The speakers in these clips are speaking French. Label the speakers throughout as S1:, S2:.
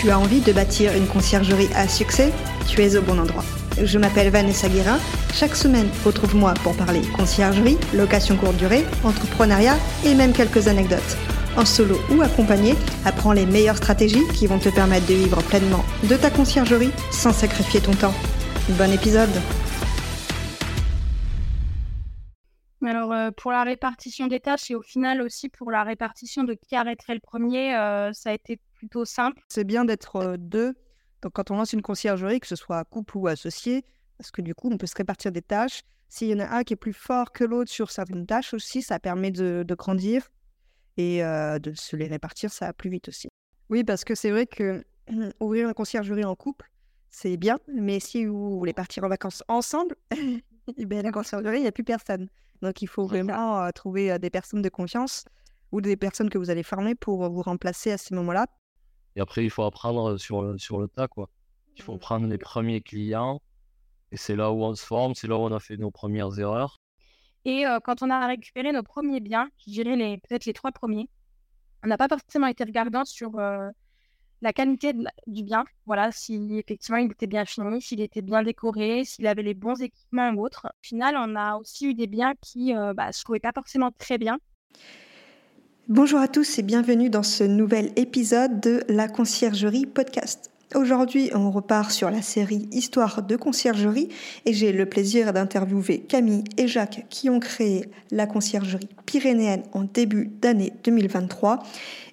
S1: Tu as envie de bâtir une conciergerie à succès Tu es au bon endroit. Je m'appelle Vanessa Guérin. Chaque semaine, retrouve-moi pour parler conciergerie, location courte durée, entrepreneuriat et même quelques anecdotes. En solo ou accompagné, apprends les meilleures stratégies qui vont te permettre de vivre pleinement de ta conciergerie sans sacrifier ton temps. Bon épisode
S2: alors, euh, pour la répartition des tâches et au final aussi pour la répartition de qui arrêterait le premier, euh, ça a été plutôt simple.
S3: C'est bien d'être deux. Donc, quand on lance une conciergerie, que ce soit couple ou associé, parce que du coup, on peut se répartir des tâches. S'il y en a un qui est plus fort que l'autre sur certaines tâches aussi, ça permet de, grandir et de se les répartir, ça va plus vite aussi. Oui, parce que c'est vrai que ouvrir une conciergerie en couple, c'est bien, mais si vous voulez partir en vacances ensemble, ben, la conciergerie, il n'y a plus personne. Donc, il faut vraiment euh, trouver des personnes de confiance ou des personnes que vous allez former pour vous remplacer à ces moments-là.
S4: Et après, il faut apprendre sur le, sur le tas, quoi. Il faut mmh. prendre les premiers clients et c'est là où on se forme, c'est là où on a fait nos premières erreurs.
S2: Et euh, quand on a récupéré nos premiers biens, je dirais les, peut-être les trois premiers, on n'a pas forcément été regardant sur la qualité du bien. Voilà, si effectivement il était bien fini, s'il était bien décoré, s'il avait les bons équipements ou autres. Au final, on a aussi eu des biens qui euh, bah, se trouvaient pas forcément très bien.
S1: Bonjour à tous et bienvenue dans ce nouvel épisode de la Conciergerie Podcast. Aujourd'hui, on repart sur la série Histoire de conciergerie et j'ai le plaisir d'interviewer Camille et Jacques qui ont créé la conciergerie pyrénéenne en début d'année 2023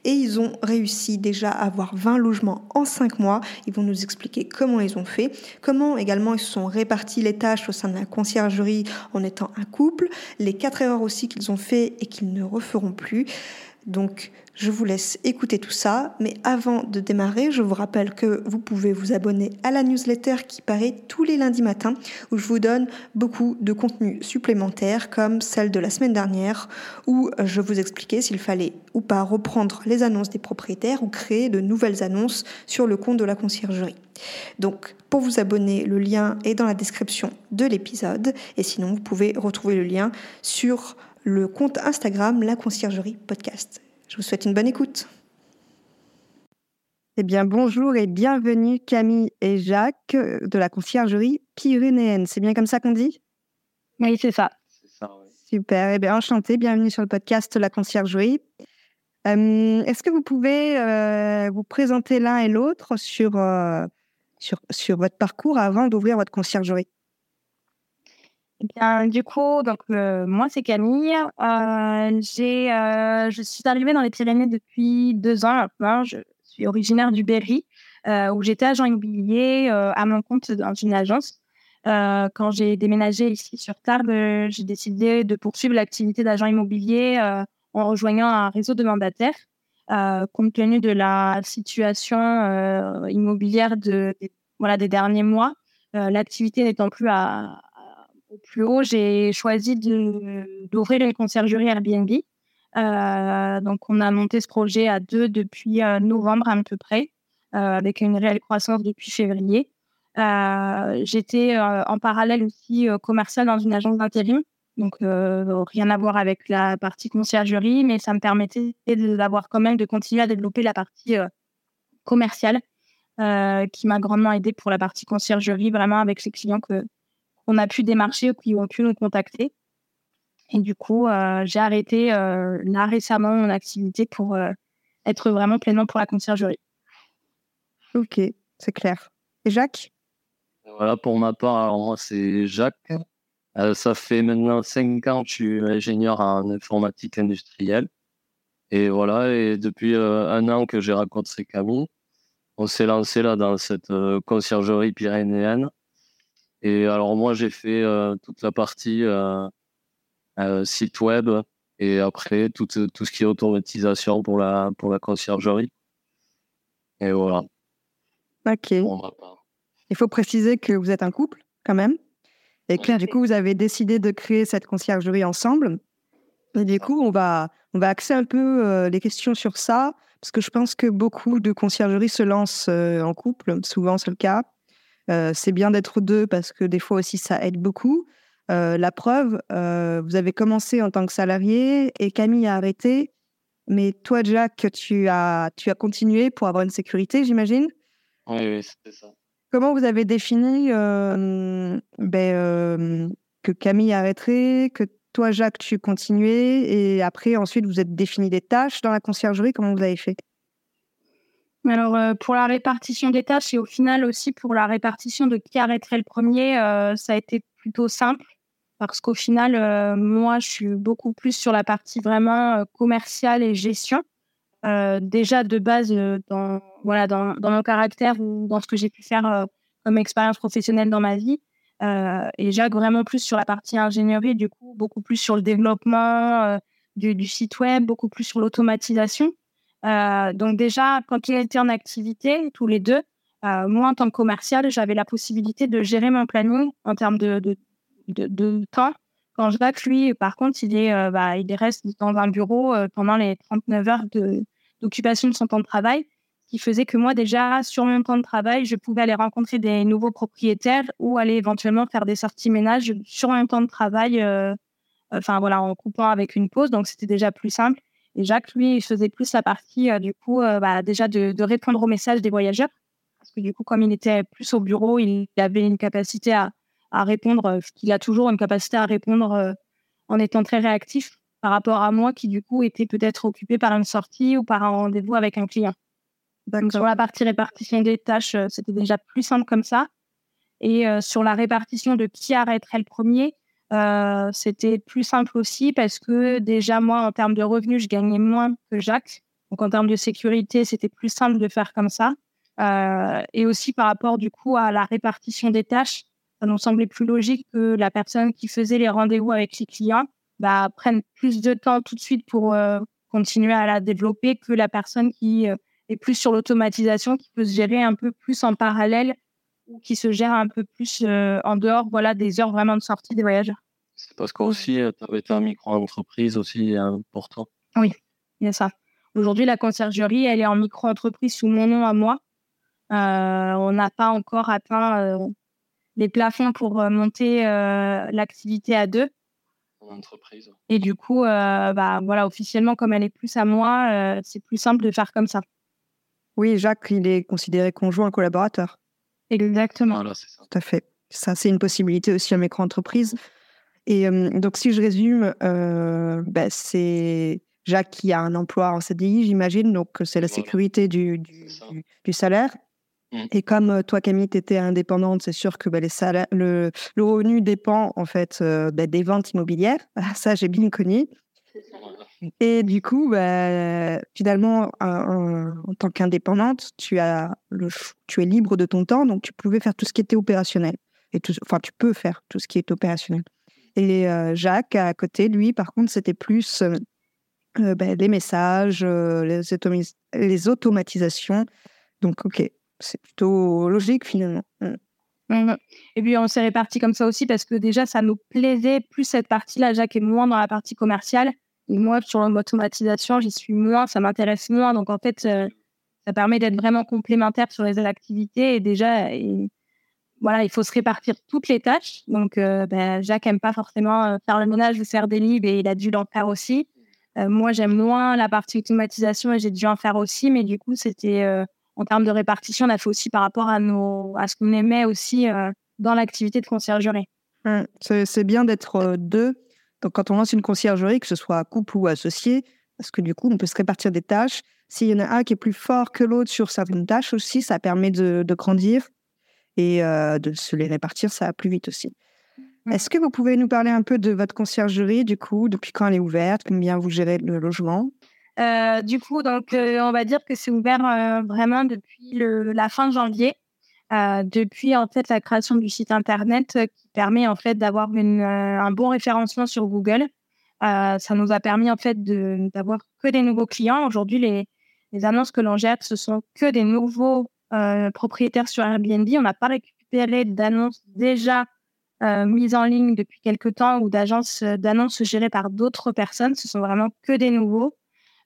S1: et ils ont réussi déjà à avoir 20 logements en 5 mois. Ils vont nous expliquer comment ils ont fait, comment également ils se sont répartis les tâches au sein de la conciergerie en étant un couple, les quatre erreurs aussi qu'ils ont fait et qu'ils ne referont plus. Donc, je vous laisse écouter tout ça, mais avant de démarrer, je vous rappelle que vous pouvez vous abonner à la newsletter qui paraît tous les lundis matins, où je vous donne beaucoup de contenu supplémentaires, comme celle de la semaine dernière, où je vous expliquais s'il fallait ou pas reprendre les annonces des propriétaires ou créer de nouvelles annonces sur le compte de la conciergerie. Donc, pour vous abonner, le lien est dans la description de l'épisode, et sinon, vous pouvez retrouver le lien sur le compte Instagram La Conciergerie Podcast. Je vous souhaite une bonne écoute. Eh bien, bonjour et bienvenue Camille et Jacques de la conciergerie pyrénéenne. C'est bien comme ça qu'on dit?
S2: Oui, c'est ça.
S1: Super. Eh bien, enchanté. Bienvenue sur le podcast La conciergerie. Euh, est-ce que vous pouvez euh, vous présenter l'un et l'autre sur, euh, sur, sur votre parcours avant d'ouvrir votre conciergerie?
S2: Bien, du coup, donc euh, moi c'est Camille. Euh, j'ai, euh, je suis arrivée dans les Pyrénées depuis deux ans maintenant. Je suis originaire du Berry, où j'étais agent immobilier à mon compte dans une agence. quand j'ai déménagé ici sur Tarbes, j'ai décidé de poursuivre l'activité d'agent immobilier en rejoignant un réseau de mandataires. compte tenu de la situation immobilière de, voilà, des derniers mois, l'activité n'étant plus à, au plus haut, j'ai choisi d'ouvrir une conciergerie Airbnb. Euh, donc, on a monté ce projet à deux depuis euh, novembre à peu près, euh, avec une réelle croissance depuis février. J'étais en parallèle aussi commercial dans une agence d'intérim, donc rien à voir avec la partie conciergerie, mais ça me permettait d'avoir quand même de continuer à développer la partie commerciale, qui m'a grandement aidé pour la partie conciergerie, vraiment avec les clients que, on a pu démarcher ou qui ont pu nous contacter. Et du coup, euh, j'ai arrêté euh, là récemment mon activité pour euh, être vraiment pleinement pour la conciergerie.
S1: Ok, c'est clair. Et Jacques?
S4: Voilà, pour ma part, alors moi, c'est Jacques. ça fait maintenant cinq ans que je suis ingénieur en informatique industrielle. Et voilà, et depuis un an que j'ai rencontré Camille, on s'est lancé là dans cette conciergerie pyrénéenne et alors moi, j'ai fait euh, toute la partie euh, euh, site web et après tout, tout ce qui est automatisation pour la, pour la conciergerie. Et voilà.
S1: Ok. Il faut préciser que vous êtes un couple, quand même. Et Claire, du coup, vous avez décidé de créer cette conciergerie ensemble. Et du coup, on va, on va axer un peu euh, les questions sur ça, parce que je pense que beaucoup de conciergeries se lancent euh, en couple. Souvent, c'est le cas. Euh, c'est bien d'être deux parce que des fois aussi, ça aide beaucoup. la preuve, vous avez commencé en tant que salarié et Camille a arrêté. Mais toi, Jack, tu as, tu as continué pour avoir une sécurité, j'imagine?
S4: Oui, oui, c'était ça.
S1: Comment vous avez défini ben, que Camille arrêterait, que toi, Jacques, tu continuais et après, ensuite, vous êtes défini des tâches dans la conciergerie? Comment vous avez fait?
S2: Alors, pour la répartition des tâches et au final aussi pour la répartition de qui arrêterait le premier, ça a été plutôt simple parce qu'au final, moi, je suis beaucoup plus sur la partie vraiment commerciale et gestion. déjà de base, dans, voilà, dans, dans, mon caractère ou dans ce que j'ai pu faire comme expérience professionnelle dans ma vie, euh, et Jacques vraiment plus sur la partie ingénierie, du coup, beaucoup plus sur le développement euh, du, site web, beaucoup plus sur l'automatisation. Euh, donc déjà, quand il était en activité, tous les deux, moi en tant que commercial, j'avais la possibilité de gérer mon planning en termes de, de, de, temps. Quand Jacques, lui, par contre, il, est, bah, il reste dans un bureau pendant les 39 heures d'occupation de son temps de travail qui faisait que moi, déjà, sur mon temps de travail, je pouvais aller rencontrer des nouveaux propriétaires ou aller éventuellement faire des sorties ménages sur mon temps de travail, euh, enfin voilà, en coupant avec une pause. Donc, c'était déjà plus simple. Et Jacques, lui, il faisait plus la partie, euh, du coup, euh, bah, déjà de, répondre aux messages des voyageurs. Parce que du coup, comme il était plus au bureau, il avait une capacité à, à répondre, qu'il a toujours une capacité à répondre en étant très réactif par rapport à moi qui, du coup, était peut-être occupé par une sortie ou par un rendez-vous avec un client. Donc, sur la partie répartition des tâches, euh, c'était déjà plus simple comme ça. Et euh, sur la répartition de qui arrêterait le premier, euh, c'était plus simple aussi parce que déjà, moi, en termes de revenus, je gagnais moins que Jacques. Donc, en termes de sécurité, c'était plus simple de faire comme ça. et aussi par rapport, du coup, à la répartition des tâches, ça nous semblait plus logique que la personne qui faisait les rendez-vous avec les clients bah, prenne plus de temps tout de suite pour continuer à la développer que la personne qui et plus sur l'automatisation qui peut se gérer un peu plus en parallèle ou qui se gère un peu plus euh, en dehors voilà, des heures vraiment de sortie des voyageurs.
S4: C'est parce qu'aussi, euh, tu avais été un micro-entreprise aussi important.
S2: Oui, il y a ça. Aujourd'hui, la conciergerie, elle est en micro-entreprise sous mon nom à moi. Euh, on n'a pas encore atteint les plafonds pour monter l'activité à deux.
S4: entreprise.
S2: Et du coup, bah, voilà, officiellement, comme elle est plus à moi, c'est plus simple de faire comme ça.
S1: Oui, Jacques, il est considéré conjoint collaborateur.
S2: Exactement.
S4: Voilà, c'est ça.
S1: Tout à fait. Ça, c'est une possibilité aussi en micro-entreprise. Et donc, si je résume, euh, bah, c'est Jacques qui a un emploi en CDI, j'imagine, donc c'est la sécurité du, du, salaire. Mmh. Et comme toi, Camille, tu étais indépendante, c'est sûr que bah, les salaires, le, le, revenu dépend en fait euh, bah, des ventes immobilières. Ça, j'ai bien connu. Et du coup, bah, finalement, en, tant qu'indépendante, tu, tu es libre de ton temps, donc tu pouvais faire tout ce qui était opérationnel. Et enfin, tu peux faire tout ce qui est opérationnel. Et euh, Jacques, à côté, lui, par contre, c'était plus euh, euh ben, les messages, euh, les, les, automatisations. Donc, OK, c'est plutôt logique finalement. Mmh.
S2: Et puis on s'est répartis comme ça aussi parce que déjà ça nous plaisait plus cette partie-là, Jacques est moins dans la partie commerciale moi, sur l'automatisation, j'y suis moins, ça m'intéresse moins. Donc, en fait, euh, ça permet d'être vraiment complémentaire sur les activités. Et déjà, voilà, il faut se répartir toutes les tâches. Donc, euh, ben, Jacques n'aime pas forcément euh, faire le ménage ou faire des livres et il a dû l'en faire aussi. moi, j'aime moins la partie automatisation et j'ai dû en faire aussi. Mais du coup, c'était en termes de répartition, on a fait aussi par rapport à, nos, à ce qu'on aimait aussi dans l'activité de conciergerie.
S1: C'est bien d'être deux donc, quand on lance une conciergerie, que ce soit couple ou associé, parce que du coup, on peut se répartir des tâches. S'il y en a un qui est plus fort que l'autre sur certaines tâches aussi, ça permet de, grandir et euh, de se les répartir, ça va plus vite aussi. Mmh. Est-ce que vous pouvez nous parler un peu de votre conciergerie, du coup, depuis quand elle est ouverte, combien vous gérez le logement?
S2: Euh, Du coup, donc, euh, on va dire que c'est ouvert vraiment depuis la fin de janvier. Euh, depuis en fait la création du site internet euh, qui permet en fait d'avoir euh, un bon référencement sur Google. ça nous a permis en fait d'avoir que des nouveaux clients. Aujourd'hui, les, annonces que l'on gère, ce sont que des nouveaux propriétaires sur Airbnb. On n'a pas récupéré d'annonces déjà mises en ligne depuis quelques temps ou d'agences d'annonces gérées par d'autres personnes. Ce sont vraiment que des nouveaux.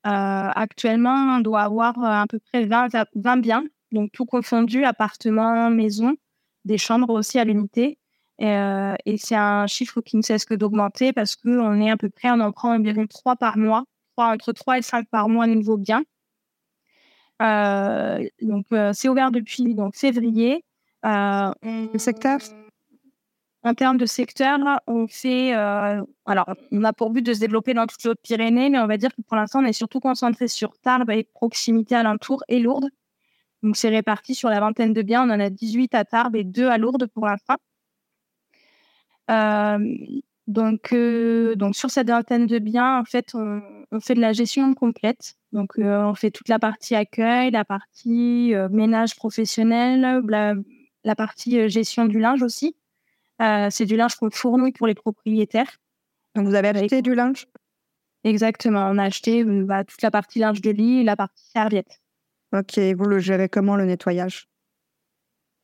S2: actuellement, on doit avoir à peu près 20, 20 biens, donc tout confondu, appartements, maisons, des chambres aussi à l'unité. Euh, et, c'est un chiffre qui ne cesse que d'augmenter parce qu'on est à peu près, on en prend environ 3 par mois, 3, entre 3 et 5 par mois nouveaux biens. Euh, donc, euh, c'est ouvert depuis donc, février.
S1: Le secteur?
S2: En termes de secteur, on fait. alors, on a pour but de se développer dans toutes les Hautes-Pyrénées, mais on va dire que pour l'instant, on est surtout concentré sur Tarbes et proximité alentour et Lourdes. Donc, c'est réparti sur la vingtaine de biens. On en a 18 à Tarbes et 2 à Lourdes pour l'instant. Euh, donc, euh, donc, sur cette vingtaine de biens, en fait, on, fait de la gestion complète. Donc, euh, on fait toute la partie accueil, la partie ménage professionnel, la, partie gestion du linge aussi. c'est du linge qu'on fournit pour les propriétaires.
S1: Donc, vous avez acheté du linge?
S2: Exactement. On a acheté bah, toute la partie linge de lit et la partie serviette.
S1: Ok. Vous le gérez comment le nettoyage?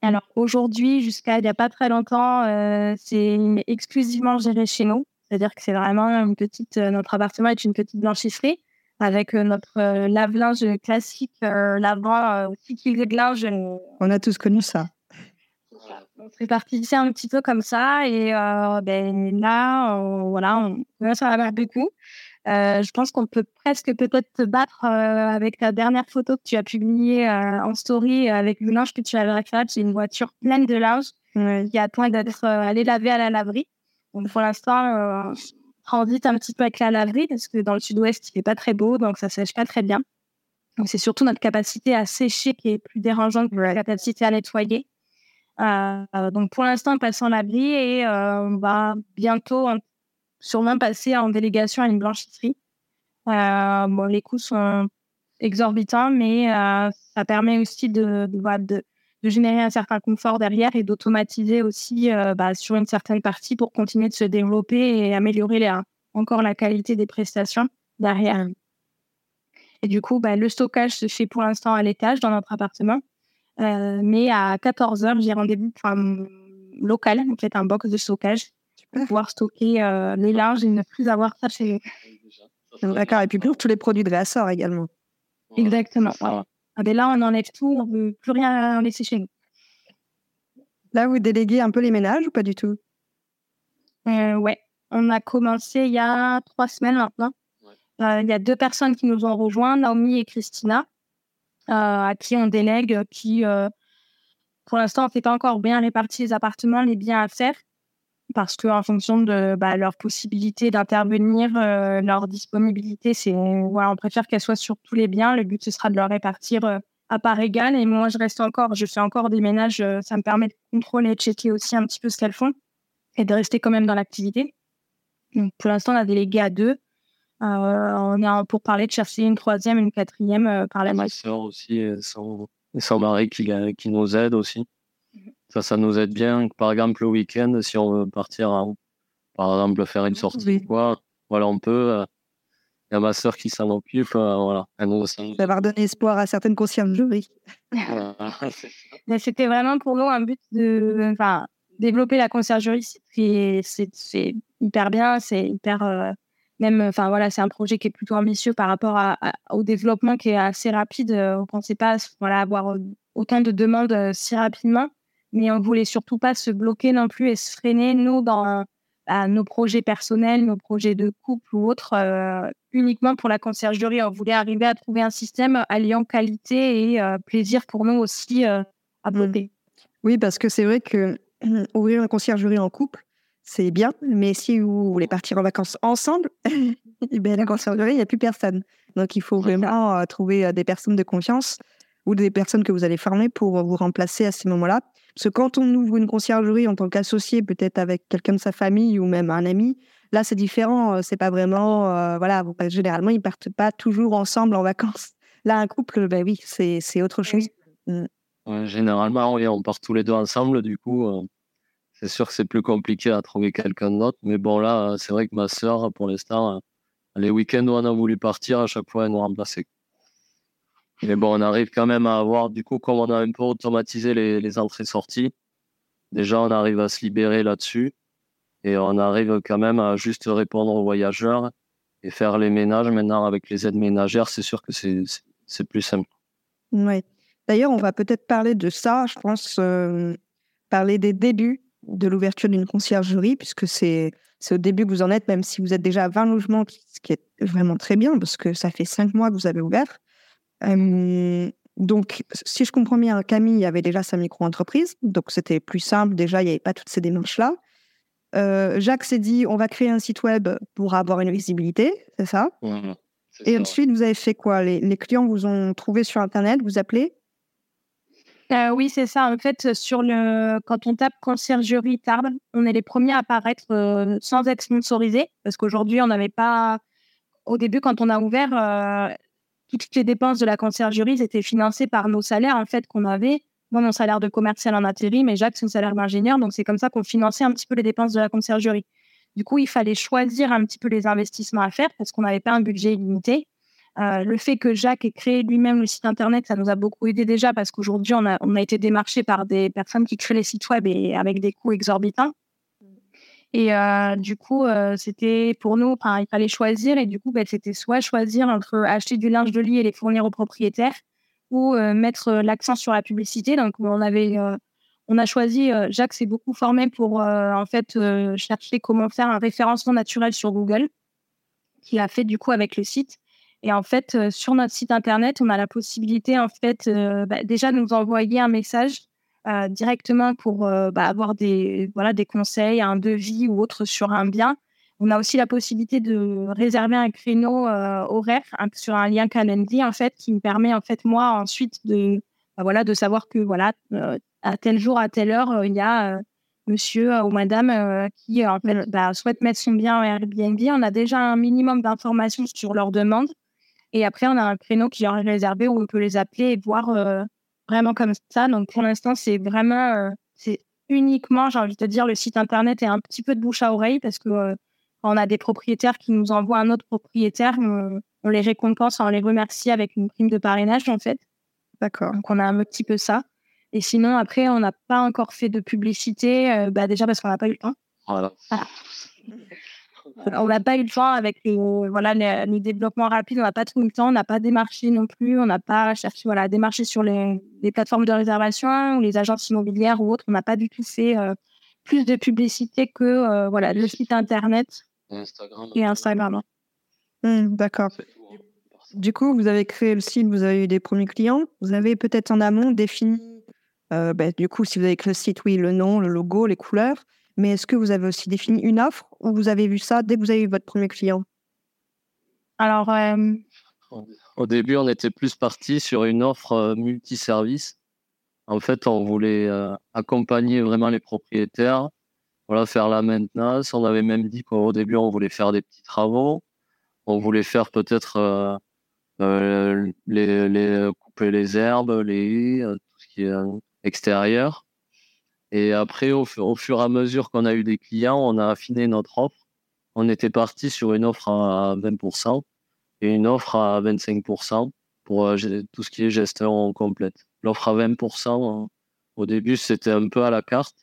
S2: Alors aujourd'hui, jusqu'à il n'y a pas très longtemps, euh, c'est exclusivement géré chez nous. C'est-à-dire que c'est vraiment une petite. Euh, notre appartement est une petite blanchisserie avec euh, notre lave-linge classique lavant aussi qu'il de linge.
S1: On a tous connu ça.
S2: On se répartissait un petit peu comme ça et ben, là, on, voilà, on commence à avoir beaucoup. Euh, je pense qu'on peut presque peut-être te battre euh, avec ta dernière photo que tu as publiée euh, en story avec le linge que tu avais fait. C'est une voiture pleine de linge qui attend d'être allée laver à la laverie. Donc pour l'instant, transite un petit peu avec la laverie parce que dans le sud-ouest, il n'est pas très beau, donc ça ne sèche pas très bien. Donc c'est surtout notre capacité à sécher qui est plus dérangeante que la capacité à nettoyer. donc pour l'instant, passons l'abri et on va bientôt sûrement passer en délégation à une blanchisserie. Euh, bon, les coûts sont exorbitants, mais euh, ça permet aussi de, de, de, générer un certain confort derrière et d'automatiser aussi euh, bah, sur une certaine partie pour continuer de se développer et améliorer encore la qualité des prestations derrière. Et du coup, bah, le stockage se fait pour l'instant à l'étage dans notre appartement. mais à 14 heures, j'ai rendez-vous pour un local, en fait, un box de stockage pouvoir stocker euh, les linges et ne plus avoir ça chez
S1: D'accord, et puis pour tous les produits de réassort également.
S2: Exactement. Ah, ben là, on enlève tout, on ne veut plus rien laisser chez nous.
S1: Là, vous déléguez un peu les ménages ou pas du tout?
S2: Euh, Ouais, on a commencé il y a trois semaines maintenant. Euh, il y a deux personnes qui nous ont rejoints, Naomi et Christina, euh, à qui on délègue, qui, pour l'instant, on ne fait pas encore bien répartir les appartements, les biens à faire parce qu'en fonction de bah, leur possibilité d'intervenir, euh, leur disponibilité, c'est voilà, on préfère qu'elles soient sur tous les biens. Le but ce sera de leur répartir euh, à part égale. Et moi, je reste encore, je fais encore des ménages. Euh, ça me permet de contrôler et de checker aussi un petit peu ce qu'elles font et de rester quand même dans l'activité. Donc pour l'instant, on a délégué à deux. on est pour parler de chercher une troisième, une quatrième par la
S4: moitié. aussi, et son, mari qui, qui nous aide aussi. Ça, ça nous aide bien. Par exemple, le week-end, si on veut partir, par exemple, faire une sortie, quoi, voilà, on peut. Euh, il y a ma soeur qui s'en occupe. Euh, voilà.
S1: Ça va redonner espoir à certaines conciergeries.
S2: C'était vraiment pour nous un but de enfin, développer la conciergerie. C'est hyper bien, c'est hyper. Euh, même, enfin voilà, c'est un projet qui est plutôt ambitieux par rapport à, au développement qui est assez rapide. On ne pensait pas voilà, avoir autant de demandes si rapidement mais on voulait surtout pas se bloquer non plus et se freiner, nous, dans bah, nos projets personnels, nos projets de couple ou autres, euh, uniquement pour la conciergerie. On voulait arriver à trouver un système alliant qualité et euh, plaisir pour nous aussi euh, à voter.
S1: Oui, parce que c'est vrai que ouvrir une conciergerie en couple, c'est bien, mais si vous voulez partir en vacances ensemble, eh ben, la conciergerie, il n'y a plus personne. Donc, il faut vraiment trouver des personnes de confiance ou des personnes que vous allez former pour vous remplacer à ces moments-là. Parce que quand on ouvre une conciergerie en tant qu'associé, peut-être avec quelqu'un de sa famille ou même un ami, là c'est différent. Euh, c'est pas vraiment, euh, voilà, généralement ils partent pas toujours ensemble en vacances. Là, un couple, ben oui, c'est autre chose.
S4: Mm. généralement, on part tous les deux ensemble. Du coup, euh, c'est sûr que c'est plus compliqué à trouver quelqu'un d'autre. Mais bon, là, c'est vrai que ma sœur, pour l'instant, les week-ends où on a voulu partir, à chaque fois, elle nous remplaçait. Mais bon, on arrive quand même à avoir, du coup, comme on a un peu automatisé les, entrées-sorties, déjà on arrive à se libérer là-dessus et on arrive quand même à juste répondre aux voyageurs et faire les ménages. Maintenant, avec les aides ménagères, c'est sûr que c'est plus simple.
S1: Oui. D'ailleurs, on va peut-être parler de ça, je pense, euh, parler des débuts de l'ouverture d'une conciergerie, puisque c'est au début que vous en êtes, même si vous êtes déjà à 20 logements, ce qui est vraiment très bien, parce que ça fait 5 mois que vous avez ouvert. Euh, donc, si je comprends bien, Camille avait déjà sa micro-entreprise, donc c'était plus simple, déjà, il n'y avait pas toutes ces démarches-là. Euh, Jacques s'est dit, on va créer un site web pour avoir une visibilité, c'est ça? Et ensuite, vous avez fait quoi? Les, les, clients vous ont trouvé sur Internet, vous appelez?
S2: Euh, oui, c'est ça. En fait, sur le... quand on tape conciergerie Tarbes, on est les premiers à apparaître euh, sans être sponsorisés. Parce qu'aujourd'hui, on n'avait pas. Au début, quand on a ouvert, euh, toutes les dépenses de la conciergerie étaient financées par nos salaires en fait qu'on avait. Moi, mon salaire de commercial en intérim, mais Jacques, son salaire d'ingénieur. Donc, c'est comme ça qu'on finançait un petit peu les dépenses de la conciergerie. Du coup, il fallait choisir un petit peu les investissements à faire parce qu'on n'avait pas un budget illimité. Euh, le fait que Jacques ait créé lui-même le site internet, ça nous a beaucoup aidé déjà parce qu'aujourd'hui, on a, été démarché par des personnes qui créent les sites web et avec des coûts exorbitants. Et euh, du coup, euh, c'était pour nous, il fallait choisir. Et du coup, ben, c'était soit choisir entre acheter du linge de lit et les fournir aux propriétaires ou mettre l'accent sur la publicité. Donc, on avait, on a choisi. Jacques s'est beaucoup formé pour en fait chercher comment faire un référencement naturel sur Google, qu'il a fait du coup avec le site. Et en fait, euh, sur notre site internet, on a la possibilité, en fait, euh, bah, déjà de nous envoyer un message euh, directement pour bah, avoir des, voilà, des conseils, un devis ou autre sur un bien. On a aussi la possibilité de réserver un créneau horaire sur un lien calendrier, en fait, qui me permet, en fait, moi, ensuite de, bah, voilà, de savoir que, voilà, à tel jour, à telle heure, il y a monsieur ou madame qui en fait, bah, souhaite mettre son bien en Airbnb. On a déjà un minimum d'informations sur leur demande. Et après, on a un créneau qui est réservé où on peut les appeler et voir euh, vraiment comme ça. Donc, pour l'instant, c'est vraiment, euh, c'est uniquement, j'ai envie de dire, le site internet et un petit peu de bouche à oreille parce que euh, quand on a des propriétaires qui nous envoient un autre propriétaire, on, les récompense, on les remercie avec une prime de parrainage, en fait.
S1: D'accord.
S2: Donc, on a un petit peu ça. Et sinon, après, on n'a pas encore fait de publicité, bah, déjà parce qu'on n'a pas eu le temps.
S4: Voilà.
S2: On n'a pas eu le temps avec les, voilà, les, développements rapides, on n'a pas trop eu le temps, on n'a pas démarché non plus, on n'a pas cherché voilà, démarché sur les, plateformes de réservation ou les agences immobilières ou autres. On n'a pas du tout fait euh, plus de publicité que euh, voilà, le site internet et Instagram.
S1: Mmh, d'accord. Du coup, vous avez créé le site, vous avez eu des premiers clients. Vous avez peut-être en amont défini, euh, bah, du coup, si vous avez créé le site, oui, le nom, le logo, les couleurs. Mais est-ce que vous avez aussi défini une offre ou vous avez vu ça dès que vous avez eu votre premier client?
S2: Alors, euh,
S4: au début, on était plus parti sur une offre euh, multiservice. En fait, on voulait euh, accompagner vraiment les propriétaires, voilà, faire la maintenance. On avait même dit qu'au début, on voulait faire des petits travaux. On voulait faire peut-être les, les, couper les herbes, les tout ce qui est extérieur. Et après, au, fur et à mesure qu'on a eu des clients, on a affiné notre offre. On était parti sur une offre à 20% et une offre à 25% pour euh, tout ce qui est gestion complète. L'offre à 20%, euh, au début, c'était un peu à la carte.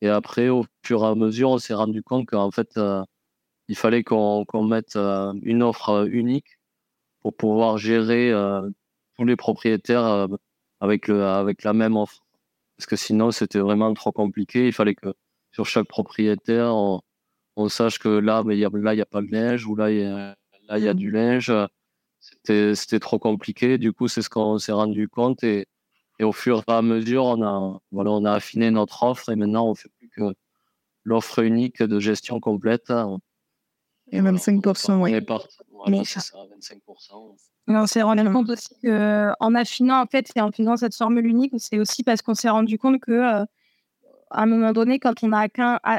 S4: Et après, au fur et à mesure, on s'est rendu compte qu'en fait, euh, il fallait qu'on mette une offre unique pour pouvoir gérer tous les propriétaires avec la même offre parce que sinon c'était vraiment trop compliqué. Il fallait que sur chaque propriétaire, on, sache que là, mais y a, là, il n'y a pas de linge, ou là, il y a, là, y a mmh. du linge. C'était trop compliqué. Du coup, c'est ce qu'on s'est rendu compte. Et, et, au fur et à mesure, on a, voilà, on a affiné notre offre et maintenant, on ne fait plus que l'offre unique de gestion complète.
S1: Et même 5%, oui.
S4: Voilà, c'est ça, 25%
S2: on s'est rendu compte aussi qu'en affinant, en fait, et en faisant cette formule unique, c'est aussi parce qu'on s'est rendu compte que euh, à un moment donné, quand on a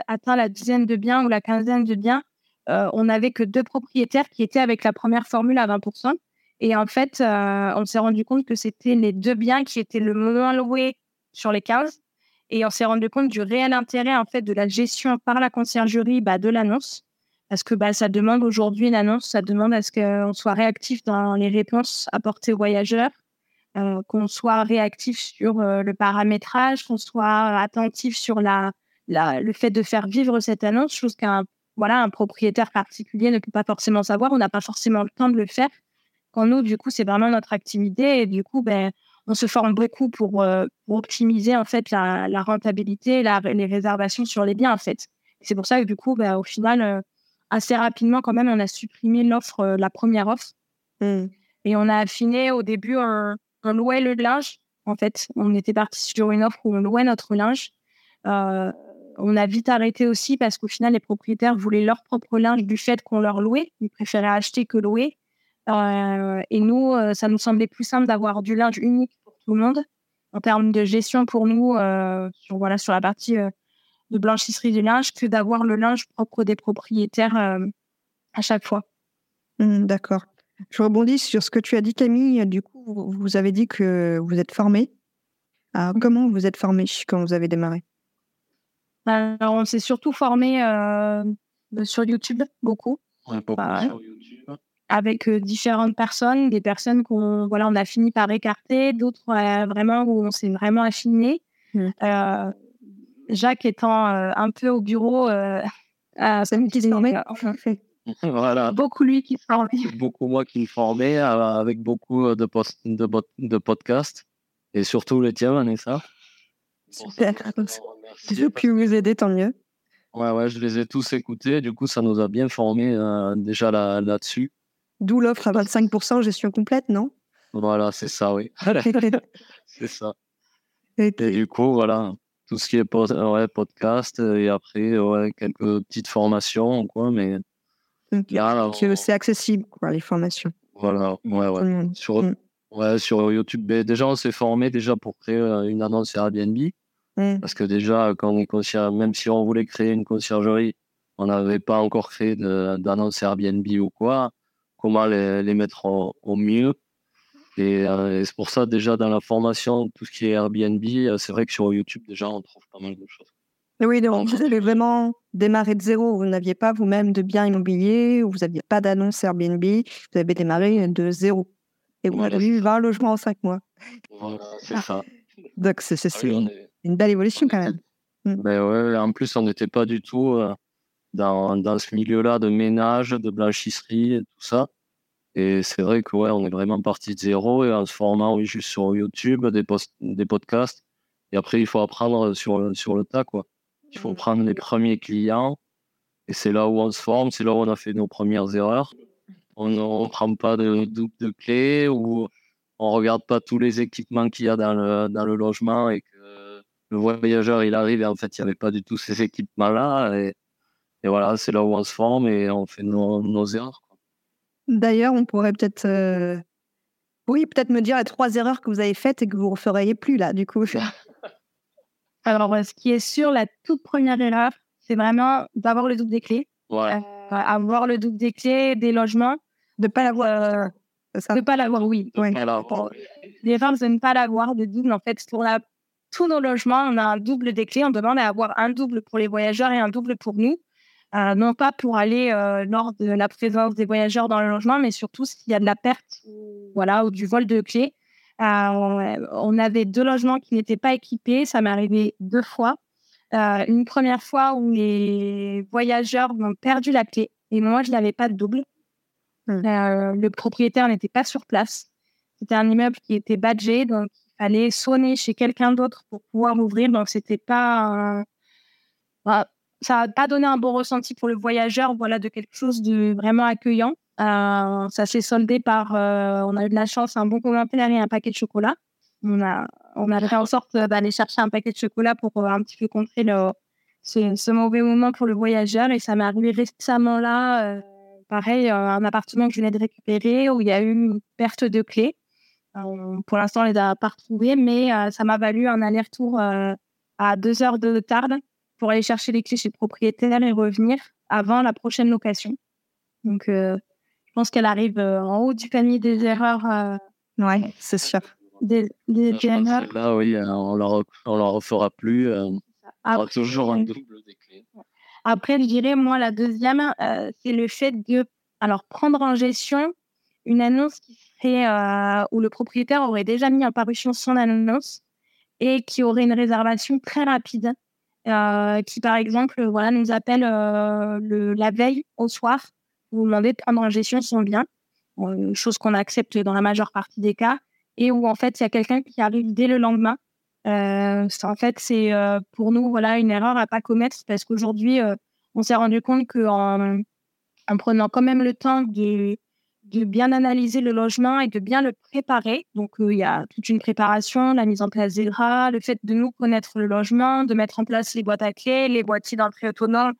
S2: atteint la dizaine de biens ou la quinzaine de biens, euh, on n'avait que deux propriétaires qui étaient avec la première formule à 20%. Et en fait, euh, on s'est rendu compte que c'était les deux biens qui étaient le moins loués sur les 15. Et on s'est rendu compte du réel intérêt en fait de la gestion par la conciergerie bah, de l'annonce parce que bah, ça demande aujourd'hui une annonce, ça demande à ce qu'on soit réactif dans les réponses apportées aux voyageurs, euh, qu'on soit réactif sur euh, le paramétrage, qu'on soit attentif sur la, la, le fait de faire vivre cette annonce, chose qu'un voilà, un propriétaire particulier ne peut pas forcément savoir, on n'a pas forcément le temps de le faire. Quand nous, du coup, c'est vraiment notre activité et du coup, ben, on se forme beaucoup pour, euh, pour optimiser en fait la, la rentabilité, les réservations sur les biens en fait. C'est pour ça que du coup, ben, au final, assez rapidement quand même, on a supprimé l'offre, euh, la première offre. Mmh. Et on a affiné au début, on, louait le linge. En fait, on était parti sur une offre où on louait notre linge. Euh, on a vite arrêté aussi parce qu'au final, les propriétaires voulaient leur propre linge du fait qu'on leur louait. Ils préféraient acheter que louer. Euh, et nous, ça nous semblait plus simple d'avoir du linge unique pour tout le monde. En termes de gestion pour nous, sur, voilà, sur la partie de blanchisserie du linge que d'avoir le linge propre des propriétaires euh, à chaque fois.
S1: Mmh, d'accord. Je rebondis sur ce que tu as dit, Camille. Du coup, vous avez dit que vous êtes formé. Alors, comment vous êtes formé quand vous avez démarré?
S2: Alors, on s'est surtout formé euh, sur YouTube, beaucoup.
S4: sur YouTube.
S2: Avec euh, différentes personnes, des personnes qu'on voilà, on a fini par écarter, d'autres vraiment où on s'est vraiment affiné. Mmh. Jacques étant euh, un peu au bureau euh, à
S1: qui se formait.
S4: voilà.
S2: Beaucoup lui qui se formait.
S4: Beaucoup moi qui me formais avec beaucoup de, post de, de podcasts et surtout le tien, Vanessa.
S1: Super. Si je puis vous aider, tant mieux.
S4: Ouais, ouais, je les ai tous écoutés. Du coup, ça nous a bien formés euh, déjà là-dessus.
S1: D'où l'offre à 25% gestion complète, non?
S4: Voilà, c'est ça, oui. c'est ça. et, du coup, voilà, tout ce qui est podcast euh, et après ouais, quelques petites formations quoi mais
S1: que c'est accessible quoi les formations.
S4: Voilà ouais ouais. sur mm. ouais sur YouTube. Déjà on s'est formé déjà pour créer euh, une annonce Airbnb. Mm. parce que déjà quand on même si on voulait créer une conciergerie on n'avait pas encore créé d'annonce Airbnb ou quoi comment les, les mettre au mieux? Euh, et, c'est pour ça, déjà, dans la formation, tout ce qui est Airbnb, euh, c'est vrai que sur YouTube, déjà, on trouve pas mal de choses.
S1: Oui, donc vous avez vraiment démarré de zéro. Vous n'aviez pas vous-même de biens immobiliers, ou vous n'aviez pas d'annonce Airbnb. Vous avez démarré de zéro. Et vous avez eu 20 logements en 5 mois.
S4: Voilà, c'est ah. ça.
S1: Donc, c'est ah une belle évolution quand même.
S4: Mais mm. ben ouais, en plus, on n'était pas du tout euh, dans, dans ce milieu-là de ménage, de blanchisserie et tout ça. Et c'est vrai que ouais, on est vraiment parti de zéro et en se formant oui, juste sur YouTube, des, des podcasts. Et après, il faut apprendre sur, sur le tas. Quoi. Il faut mmh. prendre les premiers clients. Et c'est là où on se forme, c'est là où on a fait nos premières erreurs. On ne prend pas de double de clés ou on regarde pas tous les équipements qu'il y a dans le, dans le logement et que le voyageur il arrive et en fait il n'y avait pas du tout ces équipements là et, et voilà c'est là où on se forme et on fait nos, nos erreurs
S1: D'ailleurs, on pourrait peut-être, euh, oui, peut-être me dire les trois erreurs que vous avez faites et que vous ne referiez plus là, du coup.
S2: Alors, ce qui est sûr, la toute première erreur, c'est vraiment d'avoir le double des clés.
S4: Ouais.
S2: Euh, avoir le double des clés des logements.
S1: De ne pas l'avoir.
S2: Euh, de ne pas l'avoir, oui. L'erreur de ne pas l'avoir de double, en fait, pour la... tous nos logements, on a un double des clés. On demande à avoir un double pour les voyageurs et un double pour nous. Euh, non pas pour aller euh, lors de la présence des voyageurs dans le logement, mais surtout s'il y a de la perte voilà, ou du vol de clés. Euh, on avait deux logements qui n'étaient pas équipés, ça m'est arrivé deux fois. une première fois où les voyageurs ont perdu la clé et moi je n'avais pas de double. Mmh. le propriétaire n'était pas sur place. C'était un immeuble qui était badgé, donc il fallait sonner chez quelqu'un d'autre pour pouvoir ouvrir. Donc c'était pas bah, ça n'a pas donné un bon ressenti pour le voyageur, voilà, de quelque chose de vraiment accueillant. Euh, ça s'est soldé par, euh, on a eu de la chance, un bon commentaire et un paquet de chocolat. On a, on a fait en sorte d'aller chercher un paquet de chocolat pour euh, un petit peu contrer le, ce, mauvais moment pour le voyageur. Et ça m'est arrivé récemment là, pareil, un appartement que je venais de récupérer où il y a eu une perte de clés. pour l'instant, on les a pas retrouvées, mais ça m'a valu un aller-retour à deux heures de tarde pour aller chercher les clés chez le propriétaire et revenir avant la prochaine location. Donc, euh, je pense qu'elle arrive euh, en haut du panier des erreurs. Euh,
S1: ouais, c'est sûr.
S2: Des, des, erreurs.
S4: Là, oui, on ne la refera plus. on aura toujours un double des clés.
S2: Après, je dirais, moi, la deuxième, c'est le fait de alors, prendre en gestion une annonce qui serait, où le propriétaire aurait déjà mis en parution son annonce et qui aurait une réservation très rapide, qui, par exemple, voilà, nous appelle le, la veille au soir vous demandez de prendre en gestion son bien, chose qu'on accepte dans la majeure partie des cas, et où en fait il y a quelqu'un qui arrive dès le lendemain. Euh, en fait, c'est euh, pour nous voilà une erreur à pas commettre parce qu'aujourd'hui euh, on s'est rendu compte qu'en en prenant quand même le temps de, de bien analyser le logement et de bien le préparer. Donc, il y a toute une préparation, la mise en place des draps, le fait de nous connaître le logement, de mettre en place les boîtes à clés, les boîtiers d'entrée autonome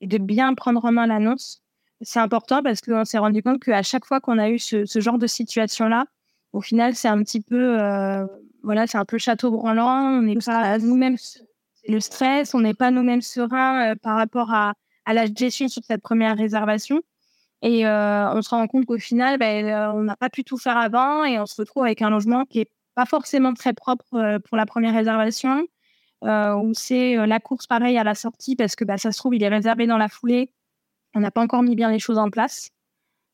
S2: et de bien prendre en main l'annonce c'est important parce qu'on s'est rendu compte qu'à chaque fois qu'on a eu ce, genre de situation-là, au final, c'est un petit peu, euh, voilà, c'est un peu château branlant. On n'est pas nous-mêmes, le stress, on n'est pas nous-mêmes sereins euh, par rapport à, la gestion sur cette première réservation. Et euh, on se rend compte qu'au final, ben, on n'a pas pu tout faire avant et on se retrouve avec un logement qui est pas forcément très propre pour la première réservation, où c'est la course pareil à la sortie parce que bah, ça se trouve, il est réservé dans la foulée on n'a pas encore mis bien les choses en place.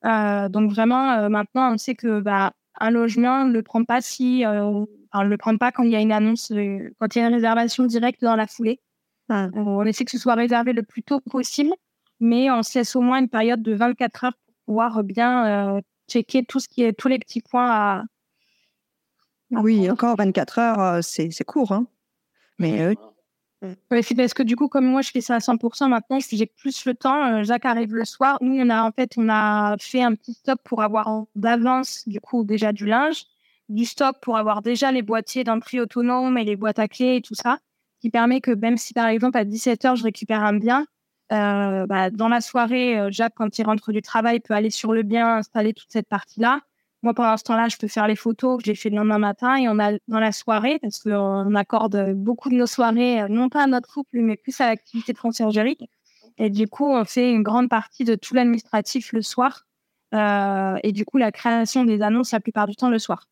S2: Euh, donc vraiment, euh, maintenant, on sait que bah, un logement ne le prend pas si, euh, le prend pas quand il y a une annonce, quand il y a une réservation directe dans la foulée. Ah. on essaie que ce soit réservé le plus tôt possible, mais on se laisse au moins une période de 24 heures pour pouvoir bien checker tout ce qui est tous les petits points à.
S1: oui, encore 24 heures, c'est court, hein. Mais
S2: parce que du coup, comme moi, je fais ça à 100% maintenant, si j'ai plus le temps, euh, Jacques arrive le soir. Nous, on a en fait, on a fait un petit stock pour avoir d'avance, du coup, déjà du linge, du stock pour avoir déjà les boîtiers d'entrée autonome et les boîtes à clés et tout ça, qui permet que même si, par exemple, à 17h, je récupère un bien, euh, bah, dans la soirée, euh, Jacques, quand il rentre du travail, peut aller sur le bien, installer toute cette partie-là. Moi, pendant ce temps-là, je peux faire les photos que j'ai fait le lendemain matin et on a dans la soirée, parce qu'on accorde beaucoup de nos soirées, euh, non pas à notre couple, mais plus à l'activité de conciergerie. Et du coup, on fait une grande partie de tout l'administratif le soir. Euh, et du coup, la création des annonces la plupart du temps le soir.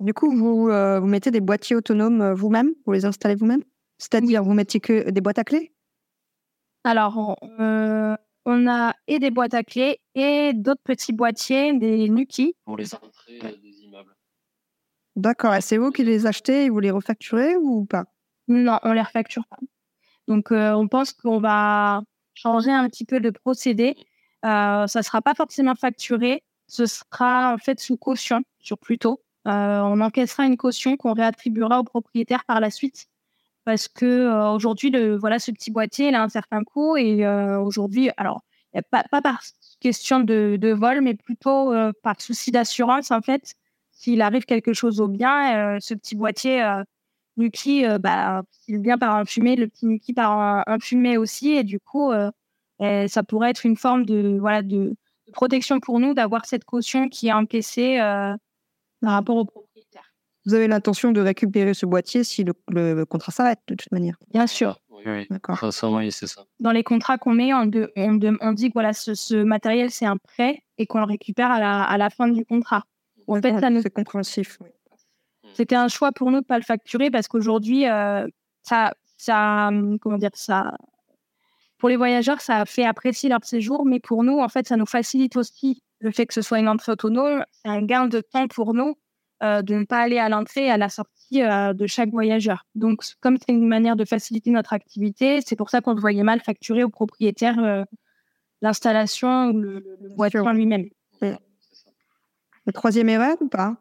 S1: Du coup, vous, euh, vous mettez des boîtiers autonomes vous-même? Vous les installez vous-même? C'est-à-dire, vous mettez que des boîtes à clés?
S2: Alors, on a et des boîtes à clés et d'autres petits boîtiers, des Nuki.
S4: Pour les entrées des immeubles.
S1: D'accord. Et c'est vous qui les achetez et vous les refacturez ou pas?
S2: Non, on les refacture pas. Donc, euh, on pense qu'on va changer un petit peu de procédé. Euh, ça ne sera pas forcément facturé. Ce sera en fait sous caution, sur plutôt. Euh, on encaissera une caution qu'on réattribuera au propriétaire par la suite parce que voilà, ce petit boîtier, il a un certain coût et aujourd'hui, alors, pas, par question de, vol, mais plutôt par souci d'assurance, en fait. S'il arrive quelque chose au bien, ce petit boîtier Nuki, bah, s'il vient par un fumé, le petit Nuki par un, fumé aussi, et du coup, ça pourrait être une forme de, de, protection pour nous d'avoir cette caution qui est encaissée par rapport au.
S1: Vous avez l'intention de récupérer ce boîtier si le, contrat s'arrête, de toute manière
S2: Bien sûr.
S4: Oui, oui. D'accord. oui, c'est ça.
S2: Dans les contrats qu'on met, on, dit que voilà, ce, matériel, c'est un prêt et qu'on le récupère à la, fin du contrat.
S1: En fait, ça nous... C'est compréhensif. Oui.
S2: C'était un choix pour nous de ne pas le facturer parce qu'aujourd'hui, euh, ça, ça, comment dire, ça, pour les voyageurs, ça fait apprécier leur séjour, mais pour nous, en fait, ça nous facilite aussi le fait que ce soit une entrée autonome. C'est un gain de temps pour nous euh, de ne pas aller à l'entrée et à la sortie euh, de chaque voyageur. Donc, comme c'est une manière de faciliter notre activité, c'est pour ça qu'on voyait mal facturer au propriétaire euh, l'installation ou le, le boîtier en lui-même.
S1: Le troisième erreur ou pas?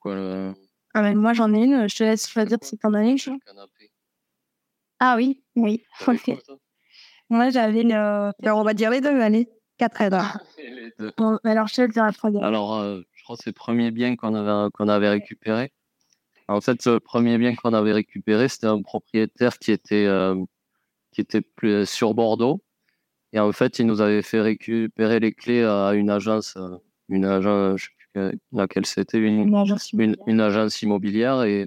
S4: Quoi,
S2: ah ben, Moi, j'en ai une. Je te laisse choisir si t'en as une. Ah oui, oui. Moi, j'avais le.
S1: Alors, on va dire les deux, allez. Quatre erreurs.
S2: Bon, alors, je te le dirai après.
S4: Alors, c'est le premier bien qu'on avait, qu'on avait récupéré. En fait, le premier bien qu'on avait récupéré, c'était un propriétaire qui était, euh, qui était plus sur Bordeaux. Et en fait, il nous avait fait récupérer les clés à une agence, euh, une agence, je sais plus laquelle c'était, une, une, agence immobilière. Et,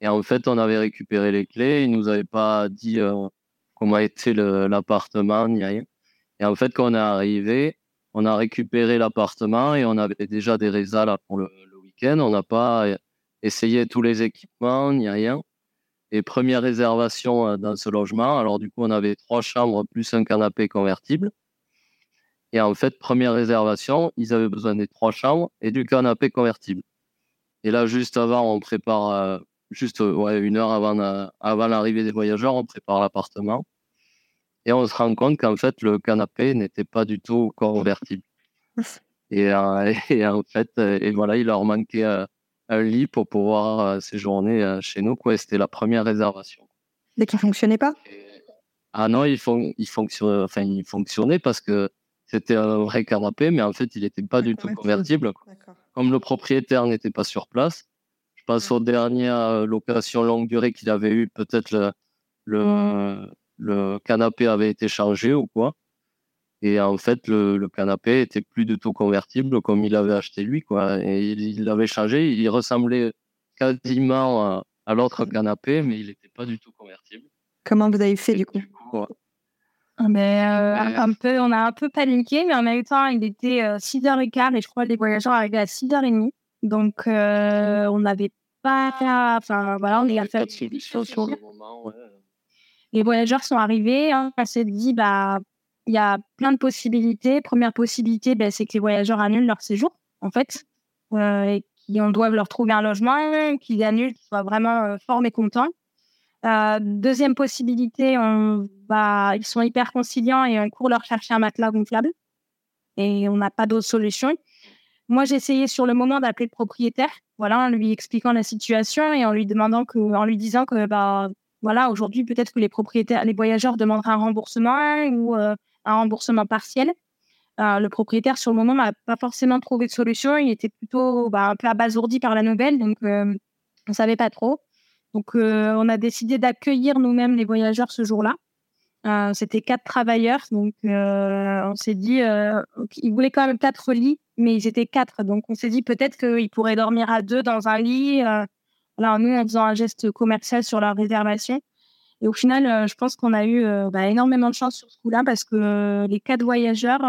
S4: et en fait, on avait récupéré les clés. Il nous avait pas dit euh, comment était l'appartement, ni rien. Et en fait, quand on est arrivé, on a récupéré l'appartement et on avait déjà des résas là pour le, week-end. On n'a pas essayé tous les équipements, ni rien. Et première réservation dans ce logement. Alors, du coup, on avait trois chambres plus un canapé convertible. Et en fait, première réservation, ils avaient besoin des trois chambres et du canapé convertible. Et là, juste avant, on prépare, juste ouais, une heure avant l'arrivée des voyageurs, on prépare l'appartement. Et on se rend compte qu'en fait, le canapé n'était pas du tout convertible. Et, et, en fait, et voilà, il leur manquait un lit pour pouvoir séjourner chez nous. Quoi. C'était la première réservation.
S5: Mais qui ne fonctionnait pas?
S4: Ah non, il, fon il, fonctionnait, enfin, il fonctionnait parce que c'était un vrai canapé, mais en fait, il n'était pas du tout convertible. Comme le propriétaire n'était pas sur place, je pense aux dernières locations longue durée qu'il avait eu, peut-être le, le, le, canapé avait été changé ou quoi. Et en fait, le, canapé était plus du tout convertible comme il avait acheté lui, quoi. Et il l'avait changé. Il ressemblait quasiment à, l'autre canapé, mais il n'était pas du tout convertible.
S5: Comment vous avez fait du coup,
S2: ah, mais, euh, un peu, On a un peu paniqué, mais en même temps, il était 6h15 euh, et je crois que les voyageurs arrivaient à 6h30. Donc, euh, on n'avait pas. Enfin, voilà, on a fait. Les voyageurs sont arrivés. Hein, on s'est dit, bah, il y a plein de possibilités. Première possibilité, ben, c'est que les voyageurs annulent leur séjour, en fait, euh, et qu'on doive leur trouver un logement, qu'ils annulent, qu'ils soient vraiment euh, fort mécontents. Euh, deuxième possibilité, va, ils sont hyper conciliants et on court leur chercher un matelas gonflable. Et on n'a pas d'autre solution. Moi, j'ai essayé sur le moment d'appeler le propriétaire, voilà, en lui expliquant la situation et en lui demandant en lui disant que, bah, voilà, aujourd'hui, peut-être que les propriétaires, les voyageurs demanderaient un remboursement ou un remboursement partiel. Euh, le propriétaire, sur le moment, n'a pas forcément trouvé de solution. Il était plutôt bah, un peu abasourdi par la nouvelle, donc euh, on ne savait pas trop. Donc, euh, on a décidé d'accueillir nous-mêmes les voyageurs ce jour-là. C'était quatre travailleurs, donc on s'est dit, ils voulaient quand même quatre lits, mais ils étaient quatre. Donc, on s'est dit peut-être qu'ils pourraient dormir à deux dans un lit. Là, nous, en faisant un geste commercial sur leur réservation. Et au final, euh, je pense qu'on a eu euh, bah, énormément de chance sur ce coup-là parce que euh, les quatre voyageurs,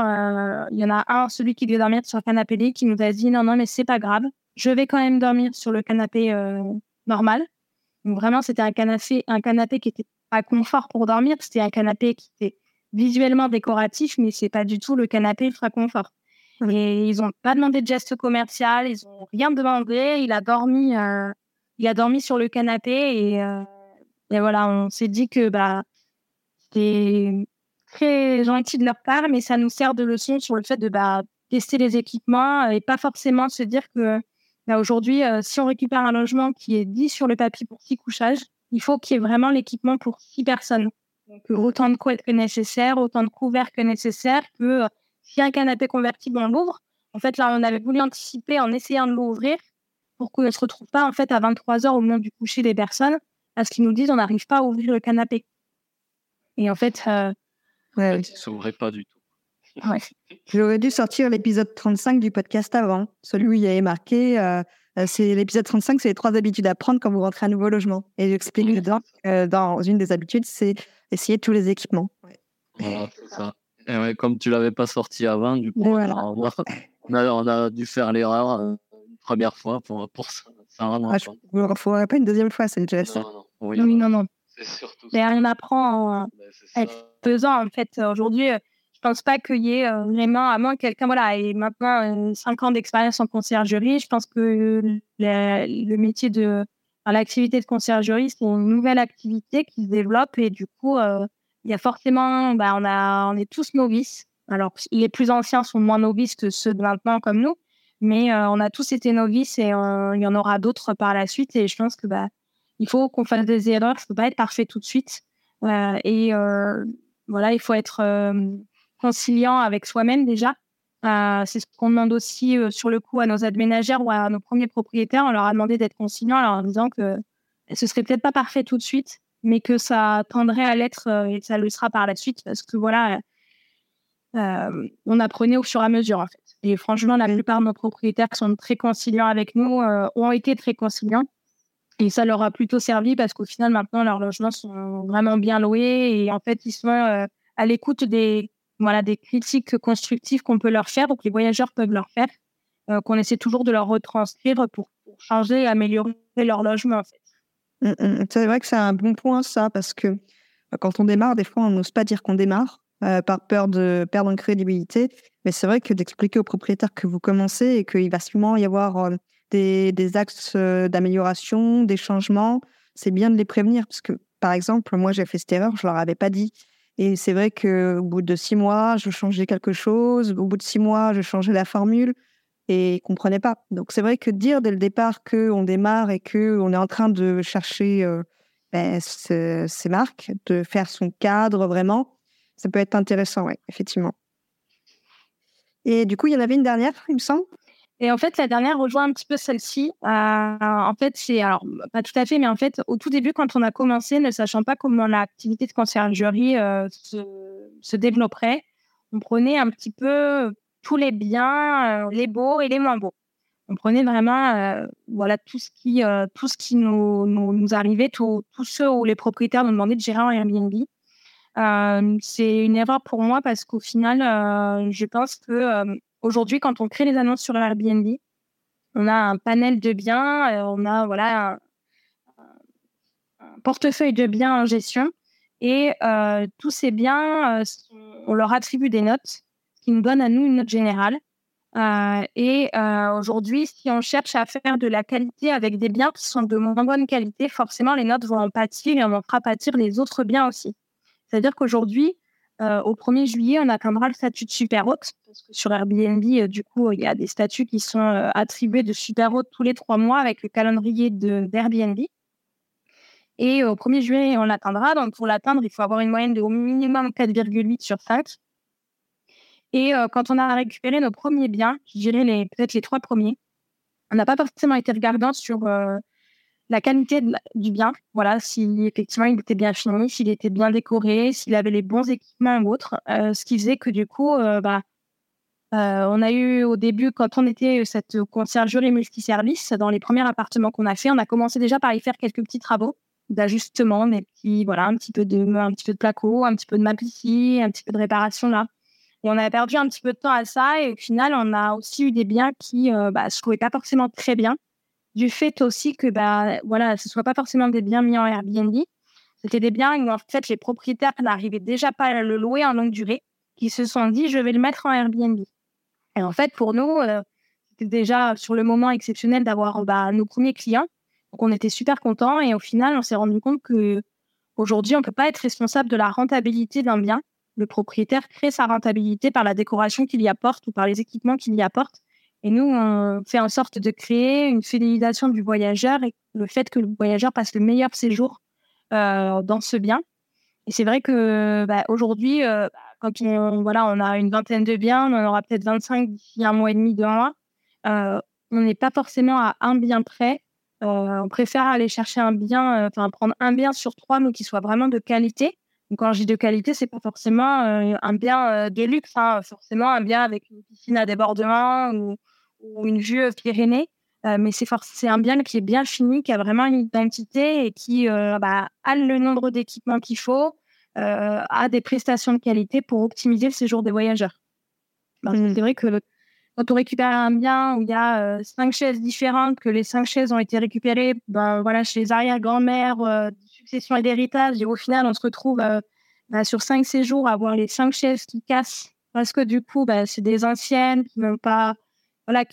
S2: il y en a un, celui qui devait dormir sur le canapé lit, qui nous a dit non, non, mais c'est pas grave, je vais quand même dormir sur le canapé normal. Donc vraiment, c'était un canapé, un canapé qui était pas confort pour dormir, c'était un canapé qui était visuellement décoratif, mais c'est pas du tout le canapé ultra confort. Et ils ont pas demandé de geste commercial, ils ont rien demandé. Il a dormi, il a dormi sur le canapé et et voilà, on s'est dit que bah, c'était très gentil de leur part, mais ça nous sert de leçon sur le fait de bah, tester les équipements et pas forcément se dire que bah, aujourd'hui, euh, si on récupère un logement qui est dit sur le papier pour six couchages, il faut qu'il y ait vraiment l'équipement pour six personnes. Autant de couettes que nécessaire, autant de couverts que nécessaire, que euh, si un canapé convertible, on l'ouvre. En fait, là, on avait voulu anticiper en essayant de l'ouvrir pour qu'on ne se retrouve pas en fait à 23 heures au moment du coucher des personnes à ce qu'ils nous disent on n'arrive pas à ouvrir le canapé. Et en fait. Euh,
S4: ouais, ça s'ouvrait pas du tout.
S5: Ouais. J'aurais dû sortir l'épisode 35 du podcast avant, celui où il y avait marqué. Euh, euh, c'est l'épisode 35, c'est les trois habitudes à prendre quand vous rentrez à un nouveau logement. Et j'explique dedans dans une des habitudes, c'est essayer tous les équipements.
S4: Voilà, c'est ça. Et ouais, comme tu l'avais pas sorti avant, du coup, on, a, on, a, dû faire l'erreur une première fois pour, pour ça. ça
S5: ah, je ne referai pas une deuxième fois, c'est le Non,
S2: oui, non, non. C'est surtout ça. on apprend en faisant. En fait, aujourd'hui, euh, je pense pas qu'il y ait euh, vraiment, à moins que quelqu'un voilà, ait maintenant 5 euh, ans d'expérience en conciergerie, je pense que le, métier de. L'activité de conciergerie, c'est une nouvelle activité qui se développe et du coup, il y a forcément. Bah, on, a, on est tous novices. Alors, les plus anciens sont moins novices que ceux de maintenant, comme nous, mais on a tous été novices et il y en aura d'autres par la suite. Et je pense que bah, il faut qu'on fasse des erreurs, ça ne peut pas être parfait tout de suite. Euh, et euh, voilà, il faut être euh, conciliant avec soi-même déjà. c'est ce qu'on demande aussi sur le coup à nos aménagères ou à nos premiers propriétaires. On leur a demandé d'être conciliants en leur disant que ce serait peut-être pas parfait tout de suite, mais que ça tendrait à l'être et ça le sera par la suite parce que voilà, on apprenait au fur et à mesure en fait. Et franchement, la plupart de nos propriétaires sont très conciliants avec nous, ont été très conciliants. Et ça leur a plutôt servi parce qu'au final, maintenant, leurs logements sont vraiment bien loués et en fait, ils sont euh, à l'écoute des, voilà, des critiques constructives qu'on peut leur faire ou que les voyageurs peuvent leur faire, euh, qu'on essaie toujours de leur retranscrire pour, changer et améliorer leur logement. En fait.
S1: Mmh, mmh. C'est vrai que c'est un bon point, ça, parce que quand on démarre, des fois, on n'ose pas dire qu'on démarre par peur de perdre en crédibilité. Mais c'est vrai que d'expliquer aux propriétaires que vous commencez et qu'il va sûrement y avoir des, des axes d'amélioration, des changements, c'est bien de les prévenir. Parce que, par exemple, moi, j'ai fait cette erreur, je ne leur avais pas dit. Et c'est vrai qu'au bout de six mois, je changeais quelque chose. Au bout de six mois, je changeais la formule et ils ne comprenaient pas. Donc c'est vrai que dire dès le départ qu'on démarre et qu'on est en train de chercher euh, ben, ses marques, de faire son cadre vraiment, ça peut être intéressant, oui, effectivement. Et du coup, il y en avait une dernière, il me semble?
S2: Et en fait, la dernière rejoint un petit peu celle-ci. Euh, en fait, c'est alors pas tout à fait, mais en fait, au tout début, quand on a commencé, ne sachant pas comment l'activité de conciergerie euh, se, se, développerait, on prenait un petit peu tous les biens, euh, les beaux et les moins beaux. On prenait vraiment, voilà, tout ce qui, tout ce qui nous, nous, arrivait, tous ceux où les propriétaires nous demandaient de gérer en Airbnb. C'est une erreur pour moi parce qu'au final, je pense que Aujourd'hui, quand on crée les annonces sur Airbnb, on a un panel de biens, on a voilà un, portefeuille de biens en gestion et tous ces biens, on leur attribue des notes qui nous donnent à nous une note générale. et aujourd'hui, si on cherche à faire de la qualité avec des biens qui sont de moins bonne qualité, forcément les notes vont en pâtir et on en fera pâtir les autres biens aussi. C'est-à-dire qu'aujourd'hui, euh, au 1er juillet, on atteindra le statut de super hôte, parce que sur Airbnb, euh, du coup, il y a des statuts qui sont euh, attribués de super hôte tous les trois mois avec le calendrier d'Airbnb. Et au 1er juillet, on l'atteindra. Donc, pour l'atteindre, il faut avoir une moyenne de au minimum 4,8 sur 5. Et quand on a récupéré nos premiers biens, je dirais peut-être les trois premiers, on n'a pas forcément été regardant sur la qualité du bien, voilà, si effectivement il était bien fini, s'il était bien décoré, s'il avait les bons équipements ou autre, euh, ce qui faisait que du coup, euh, bah, euh, on a eu au début, quand on était cette conciergerie multiservice, dans les premiers appartements qu'on a fait, on a commencé déjà par y faire quelques petits travaux d'ajustement, des petits, voilà, un petit peu de, un placo, un petit peu de map ici, un petit peu de réparation là. Et on a perdu un petit peu de temps à ça. Et au final, on a aussi eu des biens qui bah, se trouvaient pas forcément très bien du fait aussi que bah voilà, ce soit pas forcément des biens mis en Airbnb. C'était des biens où en fait les propriétaires n'arrivaient déjà pas à le louer en longue durée, qui se sont dit je vais le mettre en Airbnb. Et en fait pour nous, euh, c'était déjà sur le moment exceptionnel d'avoir bah, nos premiers clients. Donc on était super contents et au final on s'est rendu compte que aujourd'hui on peut pas être responsable de la rentabilité d'un bien. Le propriétaire crée sa rentabilité par la décoration qu'il y apporte ou par les équipements qu'il y apporte. Et nous, on fait en sorte de créer une fidélisation du voyageur et le fait que le voyageur passe le meilleur séjour euh, dans ce bien. Et c'est vrai que bah, aujourd'hui, euh, quand on, voilà, on a une vingtaine de biens, on en aura peut-être 25 d'ici un mois et demi, deux mois. Euh, on n'est pas forcément à un bien près. on préfère aller chercher un bien, enfin prendre un bien sur trois, mais qui soit vraiment de qualité. Donc, quand je dis de qualité, c'est pas forcément un bien de luxe, hein, forcément un bien avec une piscine à débordement ou, ou une vue Pyrénées. Euh, mais c'est un bien qui est bien fini, qui a vraiment une identité et qui euh, bah, a le nombre d'équipements qu'il faut, euh, a des prestations de qualité pour optimiser le séjour des voyageurs. Mmh. C'est vrai que quand on récupère un bien où il y a cinq chaises différentes, que les cinq chaises ont été récupérées ben, voilà, chez les arrière-grand-mères, succession et d'héritage, et au final, on se retrouve bah, sur cinq séjours à avoir les cinq chaises qui cassent parce que du coup, bah, c'est des anciennes qui n'ont pas voilà,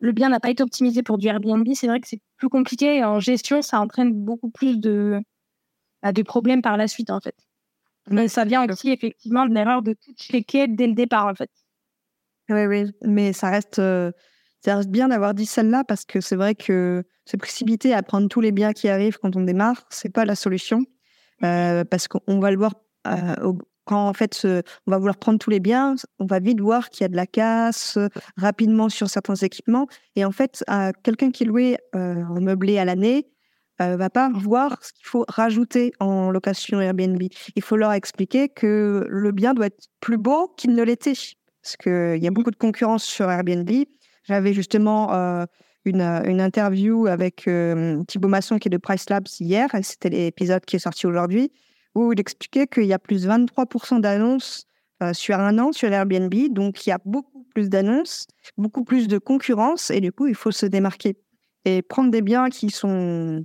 S2: le bien n'a pas été optimisé pour du Airbnb, c'est vrai que c'est plus compliqué. En gestion, ça entraîne beaucoup plus de, bah, de problèmes par la suite, en fait. Mais ça vient aussi effectivement de l'erreur de tout checker dès le départ, en fait.
S1: Oui, oui, mais ça reste, euh, ça reste bien d'avoir dit celle-là parce que c'est vrai que se précipiter à prendre tous les biens qui arrivent quand on démarre, c'est pas la solution. Euh, parce qu'on va le voir euh, au, quand en fait on va vouloir prendre tous les biens, on va vite voir qu'il y a de la casse euh, rapidement sur certains équipements. Et en fait, quelqu'un qui louait euh, un meublé à l'année euh, va pas voir ce qu'il faut rajouter en location Airbnb. Il faut leur expliquer que le bien doit être plus beau qu'il ne l'était. Parce qu'il y a beaucoup de concurrence sur Airbnb. J'avais justement une, une, interview avec Thibaut Masson qui est de Price Labs hier, c'était l'épisode qui est sorti aujourd'hui où il expliquait qu'il y a plus de 23% d'annonces euh, sur un an sur Airbnb. Donc, il y a beaucoup plus d'annonces, beaucoup plus de concurrence et du coup, il faut se démarquer et prendre des biens qui sont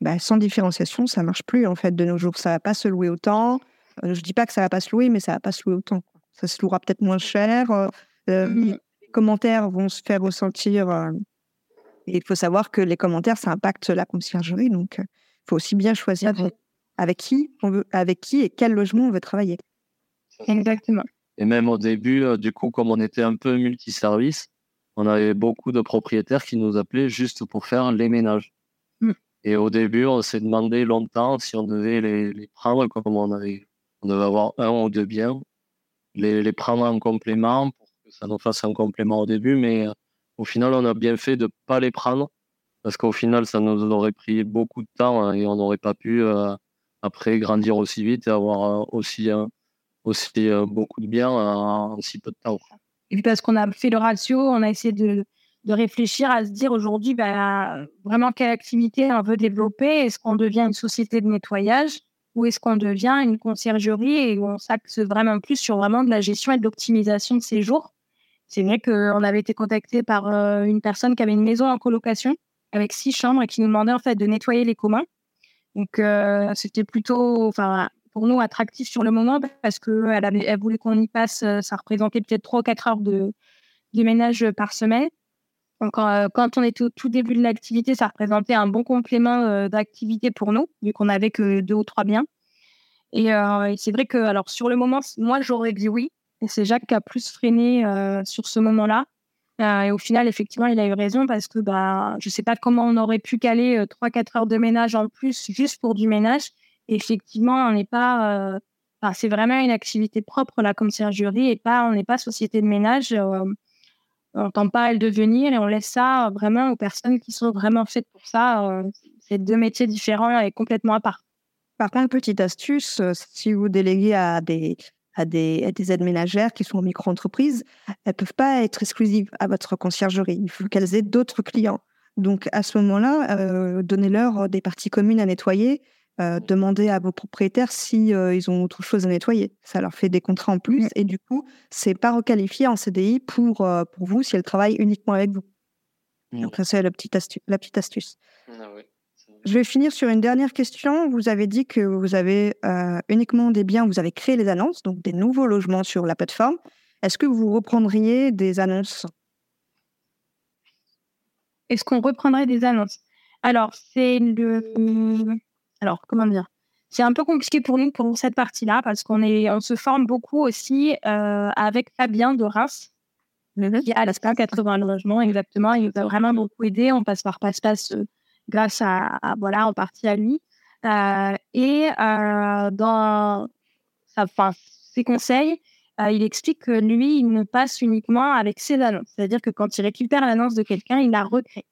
S1: bah, sans différenciation, ça marche plus en fait de nos jours. Ça va pas se louer autant. Euh, je dis pas que ça va pas se louer, mais ça va pas se louer autant. Ça se louera peut-être moins cher. Euh, euh, mmh. Les commentaires vont se faire ressentir. il faut savoir que les commentaires, ça impacte la conciergerie. Donc, il faut aussi bien choisir avec qui on veut, avec qui et quel logement on veut travailler.
S2: Exactement.
S4: Et même au début, du coup, comme on était un peu multiservice, on avait beaucoup de propriétaires qui nous appelaient juste pour faire les ménages. Mmh. Et au début, on s'est demandé longtemps si on devait les, les, prendre, comme on, avait, on devait avoir un ou deux biens, les, les, prendre en complément pour que ça nous fasse un complément au début. Mais euh, au final, on a bien fait de ne pas les prendre parce qu'au final, ça nous aurait pris beaucoup de temps hein, et on n'aurait pas pu euh, après grandir aussi vite et avoir euh, aussi, aussi beaucoup de biens en si peu de temps.
S2: Et puis parce qu'on a fait le ratio, on a essayé de de réfléchir à se dire aujourd'hui bah, vraiment quelle activité on veut développer? Est-ce qu'on devient une société de nettoyage ou est-ce qu'on devient une conciergerie et on s'axe vraiment plus sur vraiment de la gestion et de l'optimisation de séjours. C'est vrai qu'on avait été contacté par euh, une personne qui avait une maison en colocation avec six chambres et qui nous demandait en fait de nettoyer les communs. Donc euh, c'était plutôt, enfin pour nous attractif sur le moment parce qu'elle elle voulait qu'on y passe. Euh, ça représentait peut-être trois ou quatre heures de, de ménage par semaine. Donc, euh, quand on était au tout début de l'activité, ça représentait un bon complément euh, d'activité pour nous, vu qu'on n'avait que deux ou trois biens. Euh, et, c'est vrai que, alors, sur le moment, moi, j'aurais dit oui. Et c'est Jacques qui a plus freiné sur ce moment-là. Et au final, effectivement, il a eu raison parce que bah, je ne sais pas comment on aurait pu caler trois, quatre heures de ménage en plus juste pour du ménage. Effectivement, on n'est pas. c'est vraiment une activité propre, la conciergerie, et pas, on n'est pas société de ménage on n'entend pas le devenir et on laisse ça vraiment aux personnes qui sont vraiment faites pour ça. Euh, c'est deux métiers différents et complètement à part.
S1: Par contre, petite astuce, euh, si vous déléguez à des, à des, des aides ménagères qui sont en micro-entreprise, elles ne peuvent pas être exclusives à votre conciergerie. Il faut qu'elles aient d'autres clients. Donc, à ce moment-là, euh, donnez-leur des parties communes à nettoyer euh, demander à vos propriétaires si euh, ils ont autre chose à nettoyer. Ça leur fait des contrats en plus et du coup, c'est pas requalifié en CDI pour, pour vous si elles travaillent uniquement avec vous. Donc ça, c'est la petite, la petite astuce. Ah Je vais finir sur une dernière question. Vous avez dit que vous avez uniquement des biens, vous avez créé les annonces, donc des nouveaux logements sur la plateforme. Est-ce que vous reprendriez des annonces?
S2: Est-ce qu'on reprendrait des annonces? Alors, c'est le alors, comment dire? C'est un peu compliqué pour nous pour cette partie-là parce qu'on est, on se forme beaucoup aussi euh, avec Fabien de Reims, mmh qui a l'ASPA 80 logements exactement. Il nous a vraiment beaucoup aidé. On passe par passe-passe euh, grâce à, voilà, en partie à lui. Euh, et dans sa, fin, ses conseils, il explique que lui, il ne passe uniquement avec ses annonces. C'est-à-dire que quand il récupère l'annonce de quelqu'un, il la recrée.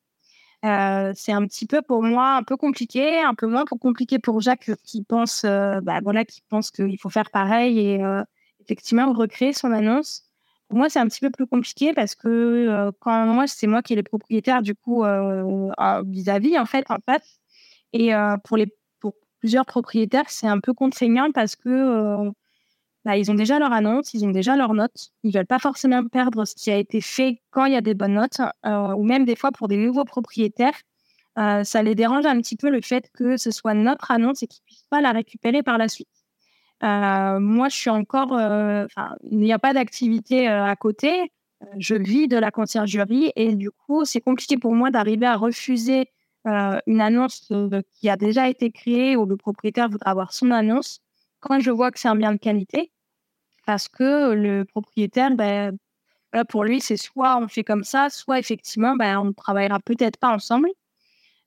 S2: Euh, c'est un petit peu pour moi un peu compliqué, un peu moins pour compliqué pour Jacques qui pense, euh, bah, voilà, qui pense qu'il faut faire pareil et euh, effectivement recréer son annonce. Pour moi, c'est un petit peu plus compliqué parce que quand moi, c'est moi qui est le propriétaire du coup vis-à-vis en fait en. Et pour les pour plusieurs propriétaires, c'est un peu contraignant parce que bah, ils ont déjà leur annonce, ils ont déjà leurs notes. Ils veulent pas forcément perdre ce qui a été fait quand il y a des bonnes notes, ou même des fois pour des nouveaux propriétaires, ça les dérange un petit peu le fait que ce soit notre annonce et qu'ils puissent pas la récupérer par la suite. Euh, moi, je suis encore, il n'y a pas d'activité à côté. Je vis de la conciergerie et du coup, c'est compliqué pour moi d'arriver à refuser une annonce qui a déjà été créée ou le propriétaire voudra avoir son annonce quand je vois que c'est un bien de qualité, parce que le propriétaire, ben, pour lui, c'est soit on fait comme ça, soit effectivement, ben, on ne travaillera peut-être pas ensemble.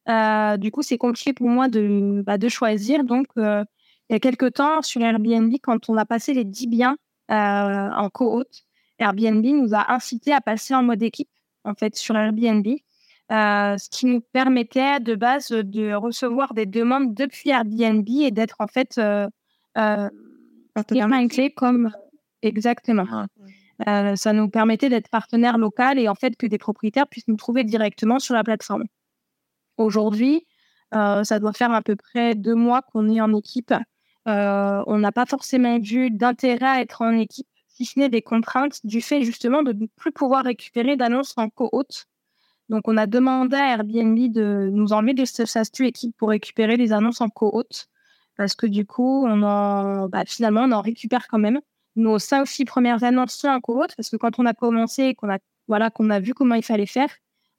S2: Euh, du coup, c'est compliqué pour moi de, bah, de choisir. Donc, euh, il y a quelques temps, sur Airbnb, quand on a passé les 10 biens euh, en co-hôte, Airbnb nous a incité à passer en mode équipe, en fait, sur Airbnb. ce qui nous permettait de base de recevoir des demandes depuis Airbnb et d'être en fait euh, clé comme exactement. Euh, ça nous permettait d'être partenaire local et en fait que des propriétaires puissent nous trouver directement sur la plateforme. Aujourd'hui, euh, ça doit faire à peu près deux mois qu'on est en équipe. Euh, on n'a pas forcément vu d'intérêt à être en équipe, si ce n'est des contraintes du fait justement de ne plus pouvoir récupérer d'annonces en co-hôte. Donc, on a demandé à Airbnb de nous enlever de ce statut équipe pour récupérer les annonces en co-hôte. Parce que du coup, on en, bah, finalement, on en récupère quand même. Nos cinq, six premières annonces en co-hôte. Parce que quand on a commencé, qu'on a, voilà, qu'on a vu comment il fallait faire,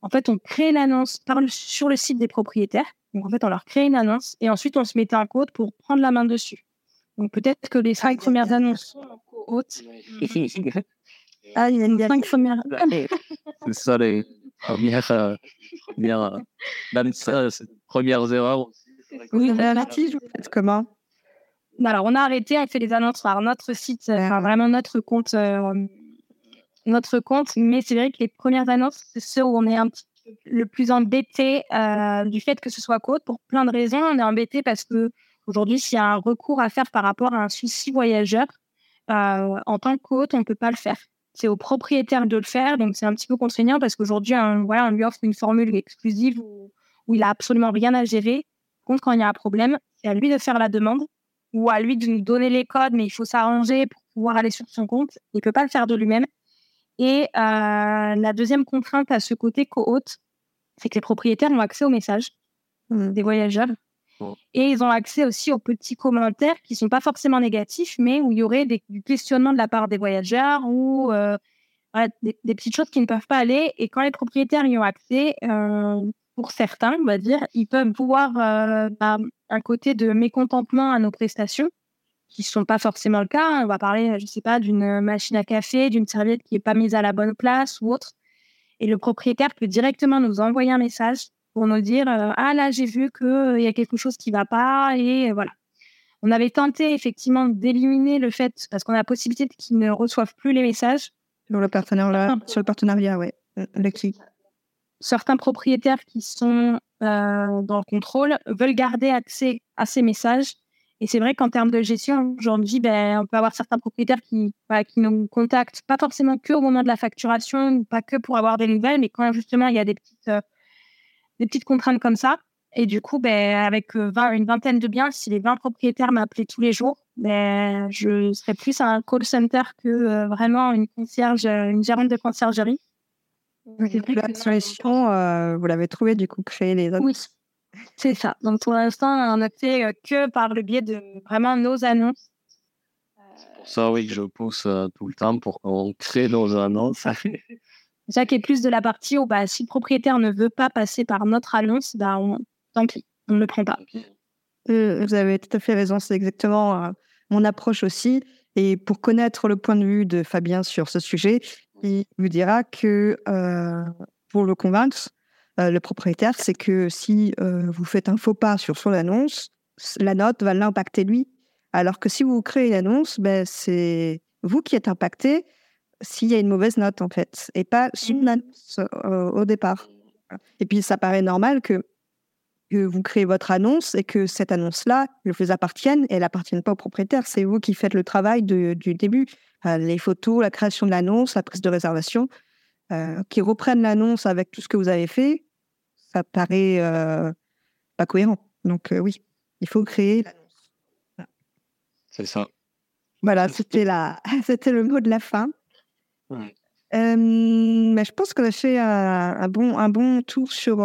S2: en fait, on crée l'annonce sur le site des propriétaires. Donc, en fait, on leur crée une annonce et ensuite, on se mettait en co pour prendre la main dessus. Donc, peut-être que les cinq premières annonces sont en co-hôte.
S1: ah, il y a une
S2: cinq premières.
S4: C'est ça, les premières, euh, premières, même ça, premières erreurs.
S1: Oui, la tige, vous faites comment
S2: Alors, on a arrêté, on fait les annonces sur notre site, enfin, vraiment notre compte, euh, notre compte. Mais c'est vrai que les premières annonces, c'est ceux où on est un petit peu le plus embêté euh, du fait que ce soit côte pour plein de raisons. On est embêté parce que aujourd'hui, s'il y a un recours à faire par rapport à un souci voyageur, euh, en tant que côte, on ne peut pas le faire. C'est au propriétaire de le faire, donc c'est un petit peu contraignant parce qu'aujourd'hui, voilà, on lui offre une formule exclusive où, où il n'a absolument rien à gérer. Contre, quand il y a un problème, c'est à lui de faire la demande ou à lui de nous donner les codes, mais il faut s'arranger pour pouvoir aller sur son compte. Il ne peut pas le faire de lui-même. Et euh, la deuxième contrainte à ce côté co-hôte, c'est que les propriétaires ont accès aux messages mmh. des voyageurs. Et ils ont accès aussi aux petits commentaires qui ne sont pas forcément négatifs, mais où il y aurait des, du questionnement de la part des voyageurs ou euh, des, petites choses qui ne peuvent pas aller. Et quand les propriétaires y ont accès, euh, pour certains, on va dire, ils peuvent voir bah, un côté de mécontentement à nos prestations qui ne sont pas forcément le cas. On va parler, je ne sais pas, d'une machine à café, d'une serviette qui n'est pas mise à la bonne place ou autre. Et le propriétaire peut directement nous envoyer un message pour nous dire euh, Ah là, j'ai vu qu'il euh, y a quelque chose qui ne va pas. Et voilà. On avait tenté effectivement d'éliminer le fait, parce qu'on a la possibilité qu'ils ne reçoivent plus les messages.
S1: Sur le partenariat, sur le partenariat oui. Euh,
S2: Certains propriétaires qui sont dans le contrôle veulent garder accès à ces messages et c'est vrai qu'en termes de gestion, aujourd'hui, ben, on peut avoir certains propriétaires qui, qui nous contactent, pas forcément que au moment de la facturation, pas que pour avoir des nouvelles, mais quand justement il y a des petites, euh, des petites contraintes comme ça. Et du coup, ben, avec 20, euh, une vingtaine de biens, si les 20 propriétaires m'appelaient tous les jours, ben, je serais plus un call center que euh, vraiment une concierge, une gérante de conciergerie.
S1: La solution, vous l'avez trouvée du coup, créer les autres.
S2: Oui, c'est ça. Donc pour l'instant, on n'a fait euh, que par le biais de vraiment nos annonces.
S4: C'est pour ça, oui, que je pousse euh, tout le temps pour qu'on crée nos annonces.
S2: ça qui est plus de la partie où bah, si le propriétaire ne veut pas passer par notre annonce, bah, on... tant pis, on ne le prend pas.
S1: Euh, vous avez tout à fait raison, c'est exactement mon approche aussi. Et pour connaître le point de vue de Fabien sur ce sujet, il vous dira que pour le convaincre, euh, le propriétaire, c'est que si euh, vous faites un faux pas sur son annonce, la note va l'impacter lui. Alors que si vous créez l'annonce, ben, c'est vous qui êtes impacté s'il y a une mauvaise note, en fait, et pas son annonce euh, au départ. Et puis, ça paraît normal que, vous créez votre annonce et que cette annonce-là vous appartienne et elle n'appartienne pas au propriétaire. C'est vous qui faites le travail du début. les photos, la création de l'annonce, la prise de réservation. Euh, qui reprennent l'annonce avec tout ce que vous avez fait, ça paraît euh, pas cohérent. Donc euh, oui, il faut créer l'annonce.
S4: C'est ça.
S1: Voilà, c'était la, c'était le mot de la fin. mais je pense qu'on a fait un, bon, un bon tour sur,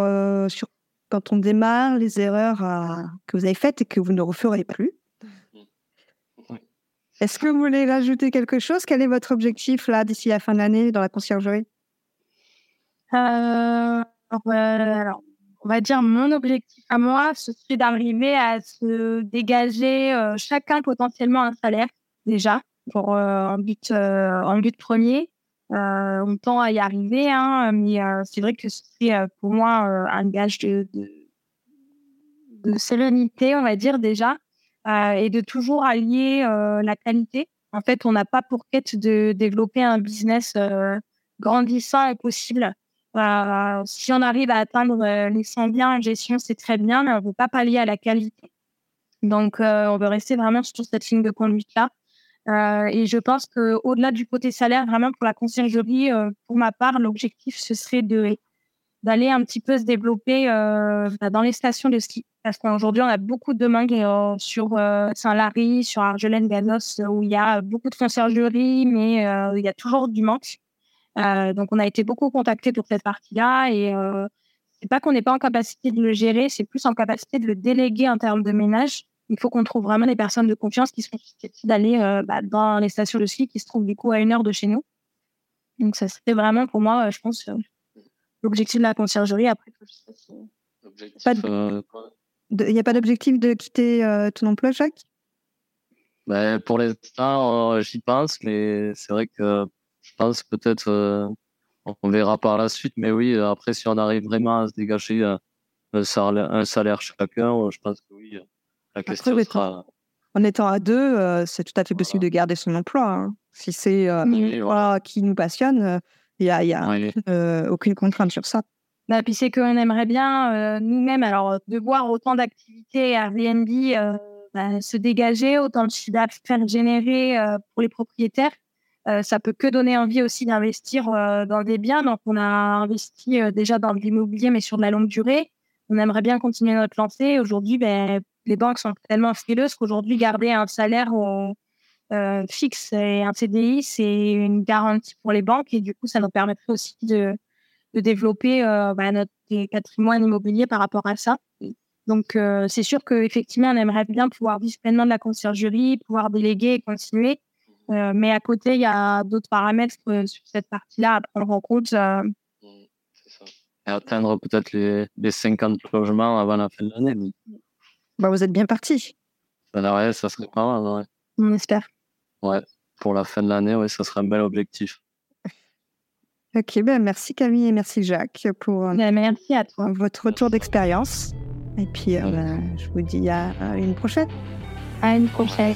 S1: sur quand on démarre les erreurs que vous avez faites et que vous ne referez plus. Est-ce que vous voulez rajouter quelque chose? Quel est votre objectif là d'ici la fin de l'année dans la conciergerie?
S2: Euh, alors, on va dire mon objectif à moi, ce serait d'arriver à se dégager euh, chacun potentiellement un salaire déjà pour euh, un but un but premier. on tend à y arriver, hein, mais c'est vrai que c'est pour moi un gage de, de, sérénité, on va dire déjà, et de toujours allier la qualité. En fait, on n'a pas pour quête de développer un business grandissant et possible bah, si on arrive à atteindre euh, les 100 biens en gestion, c'est très bien, mais on ne veut pas pallier à la qualité. Donc, euh, on veut rester vraiment sur cette ligne de conduite-là. Euh, et je pense qu'au-delà du côté salaire, vraiment pour la conciergerie, pour ma part, l'objectif, ce serait d'aller un petit peu se développer bah, dans les stations de ski. Parce qu'aujourd'hui, on a beaucoup de demandes sur Saint-Lary, sur Argelène, Ganos, où il y a beaucoup de conciergerie, mais il y a toujours du manque. Donc, on a été beaucoup contactés pour cette partie-là et c'est pas qu'on n'est pas en capacité de le gérer, c'est plus en capacité de le déléguer en termes de ménage. Il faut qu'on trouve vraiment des personnes de confiance qui sont susceptibles d'aller bah, dans les stations de ski qui se trouvent du coup à une heure de chez nous. Donc, ça serait vraiment pour moi, je pense, l'objectif de la conciergerie. Après,
S1: il n'y a pas d'objectif de quitter euh, ton emploi, Jacques?
S4: Ben, Pour l'instant, euh, j'y pense, mais c'est vrai que pense peut-être euh, on verra par la suite. Mais oui, après, si on arrive vraiment à se dégager un salaire, un salaire chacun, je pense que oui, la question sera.
S1: En étant à deux, c'est tout à fait possible de garder son emploi. Hein. Si c'est euh, qui nous passionne, il n'y a, y a aucune contrainte sur ça.
S2: Bah, puis c'est qu'on aimerait bien euh, nous-mêmes, alors de voir autant d'activités Airbnb euh, bah, se dégager, autant de chiffre d'affaires générer euh, pour les propriétaires. Ça peut que donner envie aussi d'investir dans des biens. Donc on a investi déjà dans l'immobilier, mais sur de la longue durée. On aimerait bien continuer notre lancée. Aujourd'hui, ben, les banques sont tellement frileuses qu'aujourd'hui, garder un salaire fixe et un CDI, c'est une garantie pour les banques. Et du coup, ça nous permettrait aussi de, de développer euh, bah, notre patrimoine immobilier par rapport à ça. Donc, euh, c'est sûr qu'effectivement, on aimerait bien pouvoir vivre pleinement de la conciergerie, pouvoir déléguer et continuer. Euh, mais à côté, il y a d'autres paramètres sur cette partie-là à prendre en compte. Mmh,
S4: et atteindre peut-être les, les, 50 logements avant la fin de l'année.
S1: Bah, vous êtes bien parti.
S4: Ça, ça serait pas mal.
S2: On espère.
S4: Ouais, pour la fin de l'année, ouais, ça serait un bel objectif.
S1: Ok, ben merci Camille et merci Jacques pour euh,
S2: ben, merci à toi.
S1: votre retour d'expérience. Et puis, euh, ben, je vous dis à, une prochaine.
S2: À une prochaine.